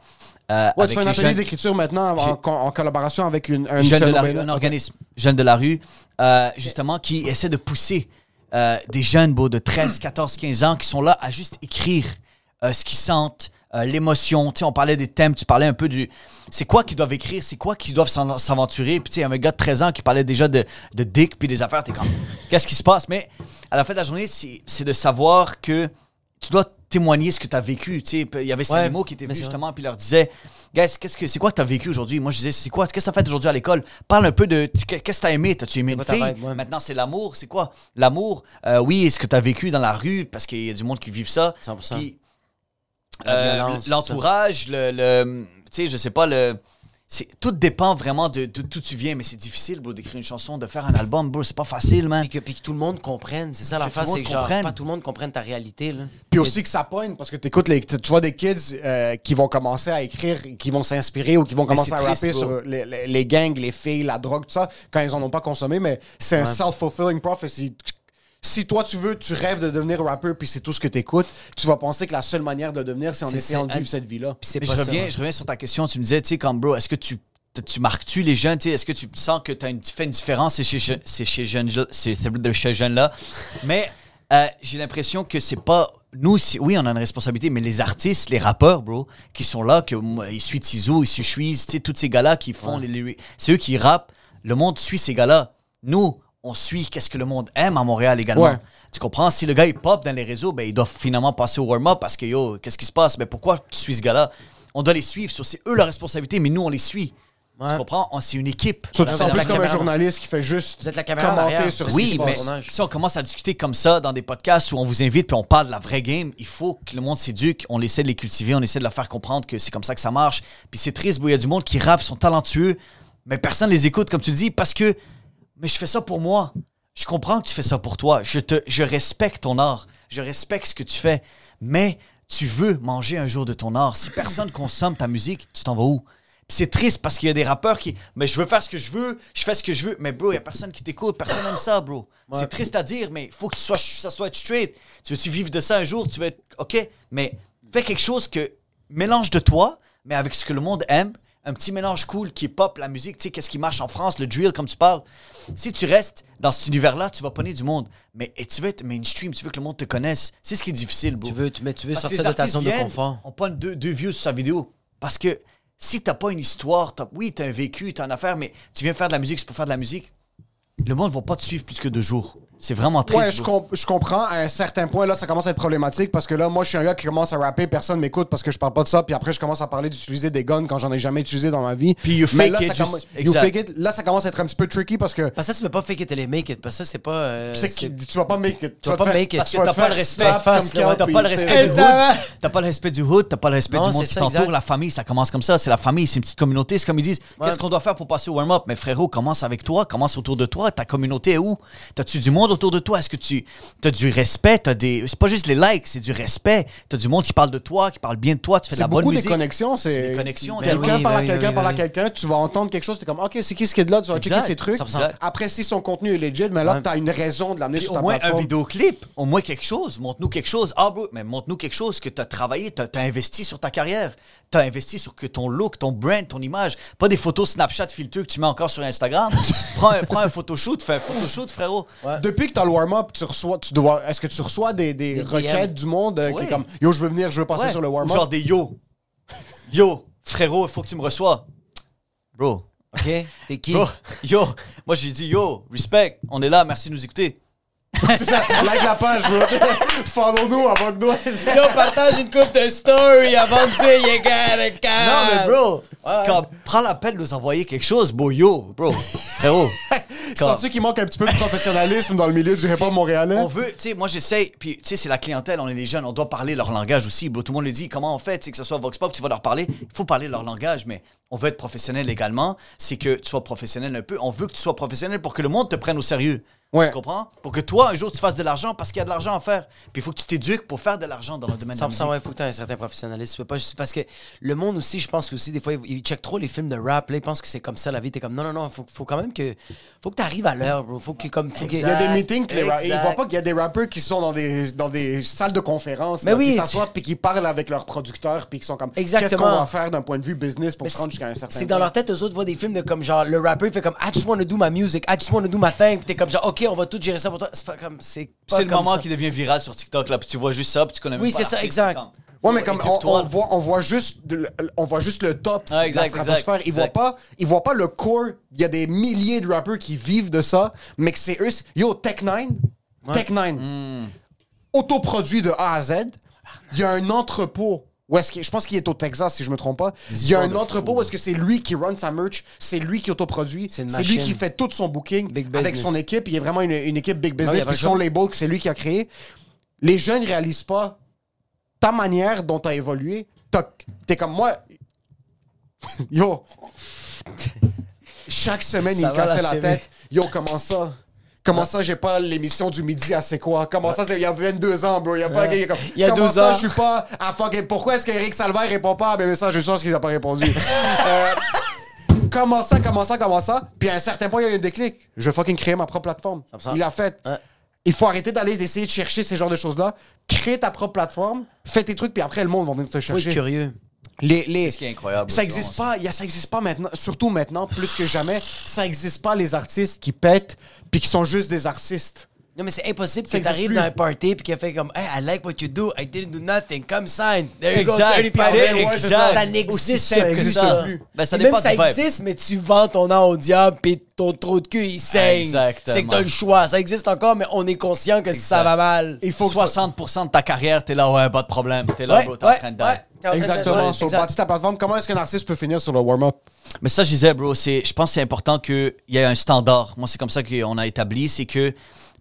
euh, Ouais, tu fais un les atelier d'écriture maintenant en, collaboration avec une, un Jeunes de la rue, un organisme Jeunes de la rue, euh, justement, qui essaie de pousser euh, des jeunes beau, de 13, 14, 15 ans qui sont là à juste écrire ce qu'ils sentent, l'émotion. Tu sais, on parlait des thèmes, tu parlais un peu du. C'est quoi qu'ils doivent écrire, c'est quoi qu'ils doivent s'aventurer. Puis tu sais, il y a un gars de 13 ans qui parlait déjà de, de dick puis des affaires. T'es comme, qu'est-ce qui se passe? Mais à la fin de la journée, c'est de savoir que tu dois témoigner ce que tu as vécu. Il y avait ces Ouais, mots qui étaient venus justement, puis leur disait Guys, qu'est-ce que c'est quoi que tu as vécu aujourd'hui? Moi, je disais C'est quoi Qu'est-ce que tu as fait aujourd'hui à l'école? Parle un peu de qu'est-ce que tu as aimé? T'as-tu aimé une fille? vibe, ouais. Maintenant, c'est l'amour. C'est quoi? L'amour, euh, oui, est-ce que tu as vécu dans la rue? Parce qu'il y a du monde qui vit ça. 100%. Puis, euh, L'entourage, le, le- Tu sais, je sais pas, le. C'est- Tout dépend vraiment de d'où tu viens, mais c'est difficile, bro, d'écrire une chanson, de faire un album, bro. C'est pas facile, man. Puis que, puis que tout le monde comprenne. C'est ça tout le c'est que genre, pas tout le monde comprenne ta réalité. Là. Puis aussi que ça pogne, parce que t'écoutes les, tu vois des kids euh, qui vont commencer à écrire, qui vont s'inspirer ou qui vont commencer à triste, rapper bro. sur les, les- les gangs, les filles, la drogue, tout ça, quand ils en ont pas consommé, mais c'est un self-fulfilling prophecy. Si toi tu veux, tu rêves de devenir rappeur puis c'est tout ce que t'écoutes, tu vas penser que la seule manière de devenir, c'est en essayant de vivre cette vie-là. Puis je reviens, ouais. je reviens sur ta question. Tu me disais, tu sais, comme bro, est-ce que tu, tu marques-tu les jeunes? tu sais, Est-ce que tu sens que tu fais une différence chez, chez, c'est chez jeunes, c'est de chez jeunes là? Mais euh, j'ai l'impression que c'est pas. Nous, si- oui, on a une responsabilité, mais les artistes, les rappeurs, bro, qui sont là, que ils suivent Tizo, ils suivent tu sais, tous ces gars-là qui font les c'est eux qui rappent. Le monde suit ces gars-là. Nous, on suit qu'est-ce que le monde aime à Montréal également. Ouais. Tu comprends? Si le gars il pop dans les réseaux, ben, il doit finalement passer au warm-up parce que yo, qu'est-ce qui se passe? Mais pourquoi tu suis ce gars-là? On doit les suivre. so, C'est eux leur responsabilité, mais nous, on les suit. Ouais. Tu comprends? On- C'est une équipe. Ça, tu sens plus la comme un journaliste qui fait juste Vous êtes la caméra en commenter sur C'est ce qui Oui, mais si on commence à discuter comme ça dans des podcasts où on vous invite puis on parle de la vraie game, il faut que le monde s'éduque. On essaie de les cultiver, on essaie de leur faire comprendre que c'est comme ça que ça marche. Puis c'est triste, il y a du monde qui rappe, sont talentueux, mais personne les écoute, comme tu dis, parce que mais je fais ça pour moi. Je comprends que tu fais ça pour toi. Je, te, je respecte ton art. Je respecte ce que tu fais. Mais tu veux manger un jour de ton art. Si personne consomme ta musique, tu t'en vas où? C'est triste parce qu'il y a des rappeurs qui. Mais je veux faire ce que je veux, je fais ce que je veux. Mais bro, il n'y a personne qui t'écoute, personne n'aime ça, bro. C'est triste à dire, mais il faut que tu sois, ça soit straight. Tu veux-tu vivre de ça un jour? Tu veux être. OK, mais fais quelque chose que. Mélange de toi, mais avec ce que le monde aime. Un petit mélange cool qui est pop, la musique, tu sais, qu'est-ce qui marche en France, le drill, comme tu parles. Si tu restes dans cet univers-là, tu vas pogner du monde. Mais et tu veux être mainstream, tu veux que le monde te connaisse. C'est ce qui est difficile, bro. Tu veux, tu, mais tu veux Parce sortir de ta zone de confort. On pogne deux, deux views sur sa vidéo. Parce que si t'as pas une histoire, t'as- oui, t'as un vécu, t'as une affaire, mais tu viens faire de la musique, c'est pour faire de la musique. Le monde va pas te suivre plus que deux jours. C'est vraiment triste. Ouais, je, comprends. À un certain point, là, ça commence à être problématique parce que là, moi, je suis un gars qui commence à rapper, personne m'écoute parce que je parle pas de ça. Puis après, je commence à parler d'utiliser des guns quand j'en ai jamais utilisé dans ma vie. Puis you Mais fake là, it, ça you fake it. Là, ça commence à être un petit peu tricky parce que Parce que ça, tu peux pas fake it till you make it. Parce que ça, c'est pas. euh, c'est c'est- que tu vas pas make it. Tu vas pas faire- make it. Parce tu que t'as pas le respect. T'as pas le respect du hood. T'as pas le respect du hood, t'as pas le respect du monde c'est qui t'entoure, la famille, ça commence comme ça. C'est la famille, c'est une petite communauté. C'est comme ils disent, qu'est-ce qu'on doit faire pour passer au warm-up? Mais frérot, commence avec toi, commence autour de toi. Ta communauté est où? T'as-tu du monde autour de toi? Est-ce que tu as du respect? T'as des... C'est pas juste les likes, c'est du respect. T'as du monde qui parle de toi, qui parle bien de toi, tu fais de C'est la bonne beaucoup des musique. connexions. C'est C'est des connexions. Ben Quelqu'un parle à quelqu'un, parle à quelqu'un, tu vas entendre quelque chose, t'es comme, OK, c'est qui ce kid-là? Tu vas checker ses trucs. 100%. Après, si son contenu est legit, mais là, Ouais. t'as une raison de l'amener sur au ta moins un plateforme. vidéoclip, au moins quelque chose, montre-nous quelque chose. Ah, bro, mais montre-nous quelque chose que tu as travaillé, tu as, investi sur ta carrière. Tu as investi sur que ton look, ton brand, ton image. Pas des photos Snapchat filtreux que tu mets encore sur Instagram. prends, un, prends un photoshoot, fais un photoshoot, frérot. Depuis que t'as le warm-up, tu reçois, tu dois, est-ce que tu reçois des, des Des requêtes DM. du monde euh, qui est comme, yo, je veux venir, je veux passer Ouais. sur le warm-up? Genre des yo. Yo, frérot, il faut que tu me reçois. Bro, Ok? T'es qui? bro, yo. Moi, j'ai dit yo, respect, on est là, merci de nous écouter. C'est ça, like la page, bro. Follow-nous avant que nous. Yo, partage une coupe de story avant de dire you got a Non, mais bro, Ouais. quand, prends la peine de nous envoyer quelque chose, bro, yo, bro, frérot. Quand- Sens-tu qu'il manque un petit peu de professionnalisme dans le milieu du hip-hop montréalais? On veut, tu sais, moi j'essaye, puis tu sais, c'est la clientèle, on est les jeunes, on doit parler leur langage aussi. bro. Tout le monde le dit, comment on fait, tu sais, que ce soit Vox Pop, tu vas leur parler, il faut parler leur langage, mais on veut être professionnel également. C'est que tu sois professionnel un peu. On veut que tu sois professionnel pour que le monde te prenne au sérieux. Ouais. Tu comprends? Pour que toi, un jour, tu fasses de l'argent parce qu'il y a de l'argent à faire. Puis il faut que tu t'éduques pour faire de l'argent dans le domaine de la 100% musique. ouais, faut que tu aies un certain professionnalisme. Tu peux pas juste parce que le monde aussi, je pense que aussi des fois ils, checkent trop les films de rap, là, ils pensent que c'est comme ça la vie, t'es comme non non non, faut, faut quand même que faut que tu arrives à l'heure, bro. Faut que comme faut que- Il y a des meetings que les ra- ils voient pas qu'il y a des rappeurs qui sont dans des, dans des salles de conférence, Mais là, oui, qui s'assoient puis qui parlent avec leurs producteurs puis qui sont comme qu'est-ce qu'on va faire d'un point de vue business pour se rendre jusqu'à un certain C'est dans leur tête, eux autres voient des films de comme genre le rappeur il fait comme I just wanna do my music, I just wanna do my thing, puis t'es comme genre ok on va tout gérer ça pour toi. C'est pas comme c'est pas C'est le comme moment ça. qui devient viral sur TikTok, là, puis tu vois juste ça, puis tu connais même Oui, pas c'est ça, l'artiste, exact. comme- Ouais, mais comme on, on voit, on voit juste, de- on voit juste le top Ah, exact, de la stratosphère. exact, Ils voient exact. pas, ils voient pas le core. Il y a des milliers de rappeurs qui vivent de ça, mais que c'est eux. c'est- Yo, Tech 9, Tech 9, Hmm. autoproduit de A à Z. Il y a un entrepôt. Où est-ce je pense qu'il est au Texas, si je me trompe pas. Il y a un entrepôt fou. où est-ce que c'est lui qui run sa merch, c'est lui qui autoproduit, C'est lui qui fait tout son booking Big avec son équipe. Il est vraiment une, une équipe big y business. a puis son label que c'est lui qui a créé. Les jeunes réalisent pas ta manière dont tu as évolué. T'es comme moi. Yo. Chaque semaine, il me cassait la la tête. Yo, comment ça? Comment ça, j'ai pas l'émission du midi à C'est quoi? Comment ça, c'est il y a 22 ans, bro? Il y a, pas, il y a comme- Il y a comment 12 ça, ans. je suis pas à fucking- Pourquoi est-ce qu'Éric Salvaire répond pas à mes messages? Je suis sûr qu'il a pas répondu. Euh, comment ça, comment ça, comment ça? Puis à un certain point, il y a eu un déclic. Je vais fucking créer ma propre plateforme. 100%. Il l'a fait. Ouais. Il faut arrêter d'aller essayer de chercher ces genres de choses-là. Crée ta propre plateforme, fais tes trucs, puis après, le monde va venir te Faut être chercher. curieux. Les, les, C'est ce qui est incroyable. ça aussi, existe vraiment, pas, y a, ça existe pas maintenant, surtout maintenant, plus que jamais, ça existe pas les artistes qui pètent puis qui sont juste des artistes. Non, mais c'est impossible que t'arrives dans plus. un party puis qu'il fait comme Hey, I like what you do, I didn't do nothing, come sign. There you go, Exact. 35 Puis, million. exact. Ça n'existe que plus. ça. ça. Ben, ça Et même ça existe, mais tu vends ton âme au diable puis ton trou de cul il saigne. Exactement. C'est que t'as le choix. Ça existe encore, mais on est conscient que ça va mal. Il faut que 60% de ta carrière, t'es là, ouais, pas de problème. T'es là, Ouais, bro, t'es en ouais, train de die. ouais. T'es en train de- Exactement, ouais, sur exact. bâtis ta plateforme, comment est-ce qu'un artiste peut finir sur le warm-up? Mais ça, je disais, bro, c'est, je pense que c'est important qu'il y ait un standard. Moi, c'est comme ça qu'on a établi. C'est que,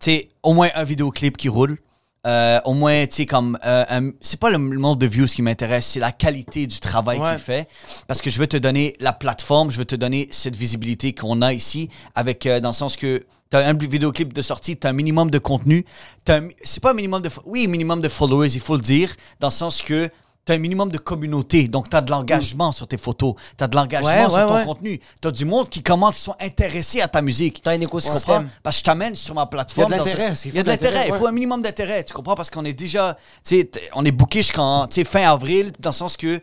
sais, au moins un vidéoclip qui roule. Euh, au moins, tu sais, comme. euh, c'est pas le, nombre de views qui m'intéresse, c'est la qualité du travail Ouais. qu'il fait. Parce que je veux te donner la plateforme, je veux te donner cette visibilité qu'on a ici, avec, euh, dans le sens que. T'as un vidéoclip de sortie, t'as un minimum de contenu. T'as c'est pas un minimum de. Oui, minimum de followers, il faut le dire, dans le sens que t'as un minimum de communauté. Donc, t'as de l'engagement sur tes photos. T'as de l'engagement Ouais, sur ouais, ton ouais. contenu. T'as du monde qui commence, qui sont intéressés à ta musique. T'as un Tu écosystème. Parce que je t'amène sur ma plateforme. Il y a de l'intérêt, un- il faut Il y a de de l'intérêt, l'intérêt. Il faut ouais. un minimum d'intérêt. Tu comprends? Parce qu'on est déjà, tu sais, on est booké jusqu'en, tu fin avril, dans le sens que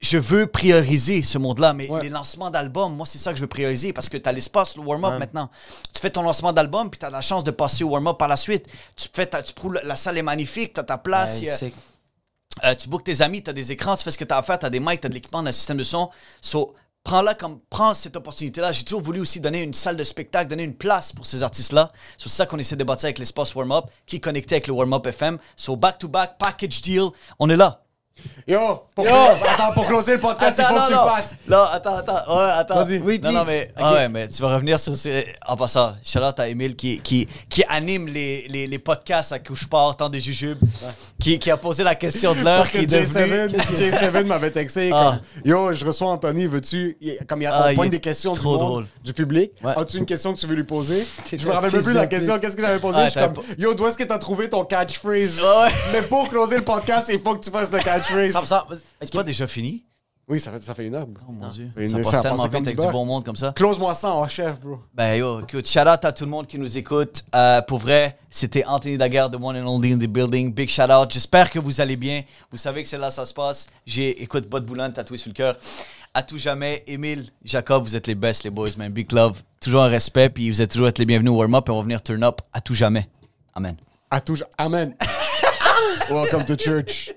je veux prioriser ce monde-là. Mais Ouais. les lancements d'albums, moi, c'est ça que je veux prioriser parce que tu as l'espace, le warm-up maintenant. Tu fais ton lancement d'album, puis tu as la chance de passer au warm-up par la suite. Tu fais ta- tu prouves, la salle est magnifique, tu as ta place. Ouais, euh, tu bookes tes amis, tu as des écrans, tu fais ce que tu as à faire, tu as des mics, tu as de l'équipement, un système de son. So, prends-la comme, prends cette opportunité-là. J'ai toujours voulu aussi donner une salle de spectacle, donner une place pour ces artistes-là. C'est ça qu'on essaie de bâtir avec l'espace warm-up, qui est connecté avec le warm-up FM. So, back-to-back, package deal, on est là. Yo, pour, Yo. attends, pour closer le podcast, il faut non, que tu non. le fasses. Là, attends, attends. Ouais, attends. Vas-y. Oui, non, non, mais, ah ouais, mais tu vas revenir sur. ces- En passant, out à Emile qui, qui, qui anime les, les, les podcasts à Couche Part, temps des jujubes, qui, qui a posé la question de l'heure, qui est devenu. J7, J7 m'avait texté Ah. comme Yo, je reçois Anthony, veux-tu. Comme il y a Ah, est des questions du, trop monde, drôle. du public. Ouais. As-tu une question que tu veux lui poser? Je me rappelle même plus la question. Qu'est-ce que j'avais posé? Ah, Je suis comme Yo, d'où est-ce que t'as trouvé ton catchphrase? Mais pour closer le podcast, il faut que tu fasses le catchphrase. 100%. Ok. C'est pas déjà fini? Oui, ça fait, ça fait une heure. Oh mon dieu. Mais Ça ça passe a tellement vite du avec du bon monde comme ça. Close-moi ça en chef, bro. Ben yo, écoute, shout out à tout le monde qui nous écoute. Euh, pour vrai, c'était Anthony Daguerre, the one and only in the building. Big shout out. J'espère que vous allez bien. Vous savez que c'est là ça se passe. J'ai, écoute, Bot Boulan tatoué sur le cœur. À tout jamais, Émile, Jacob, vous êtes les best, les boys, man. Big love. Toujours un respect, puis vous êtes toujours être les bienvenus au warm-up et on va venir turn up à tout jamais. Amen. À tout. Amen. Welcome to church.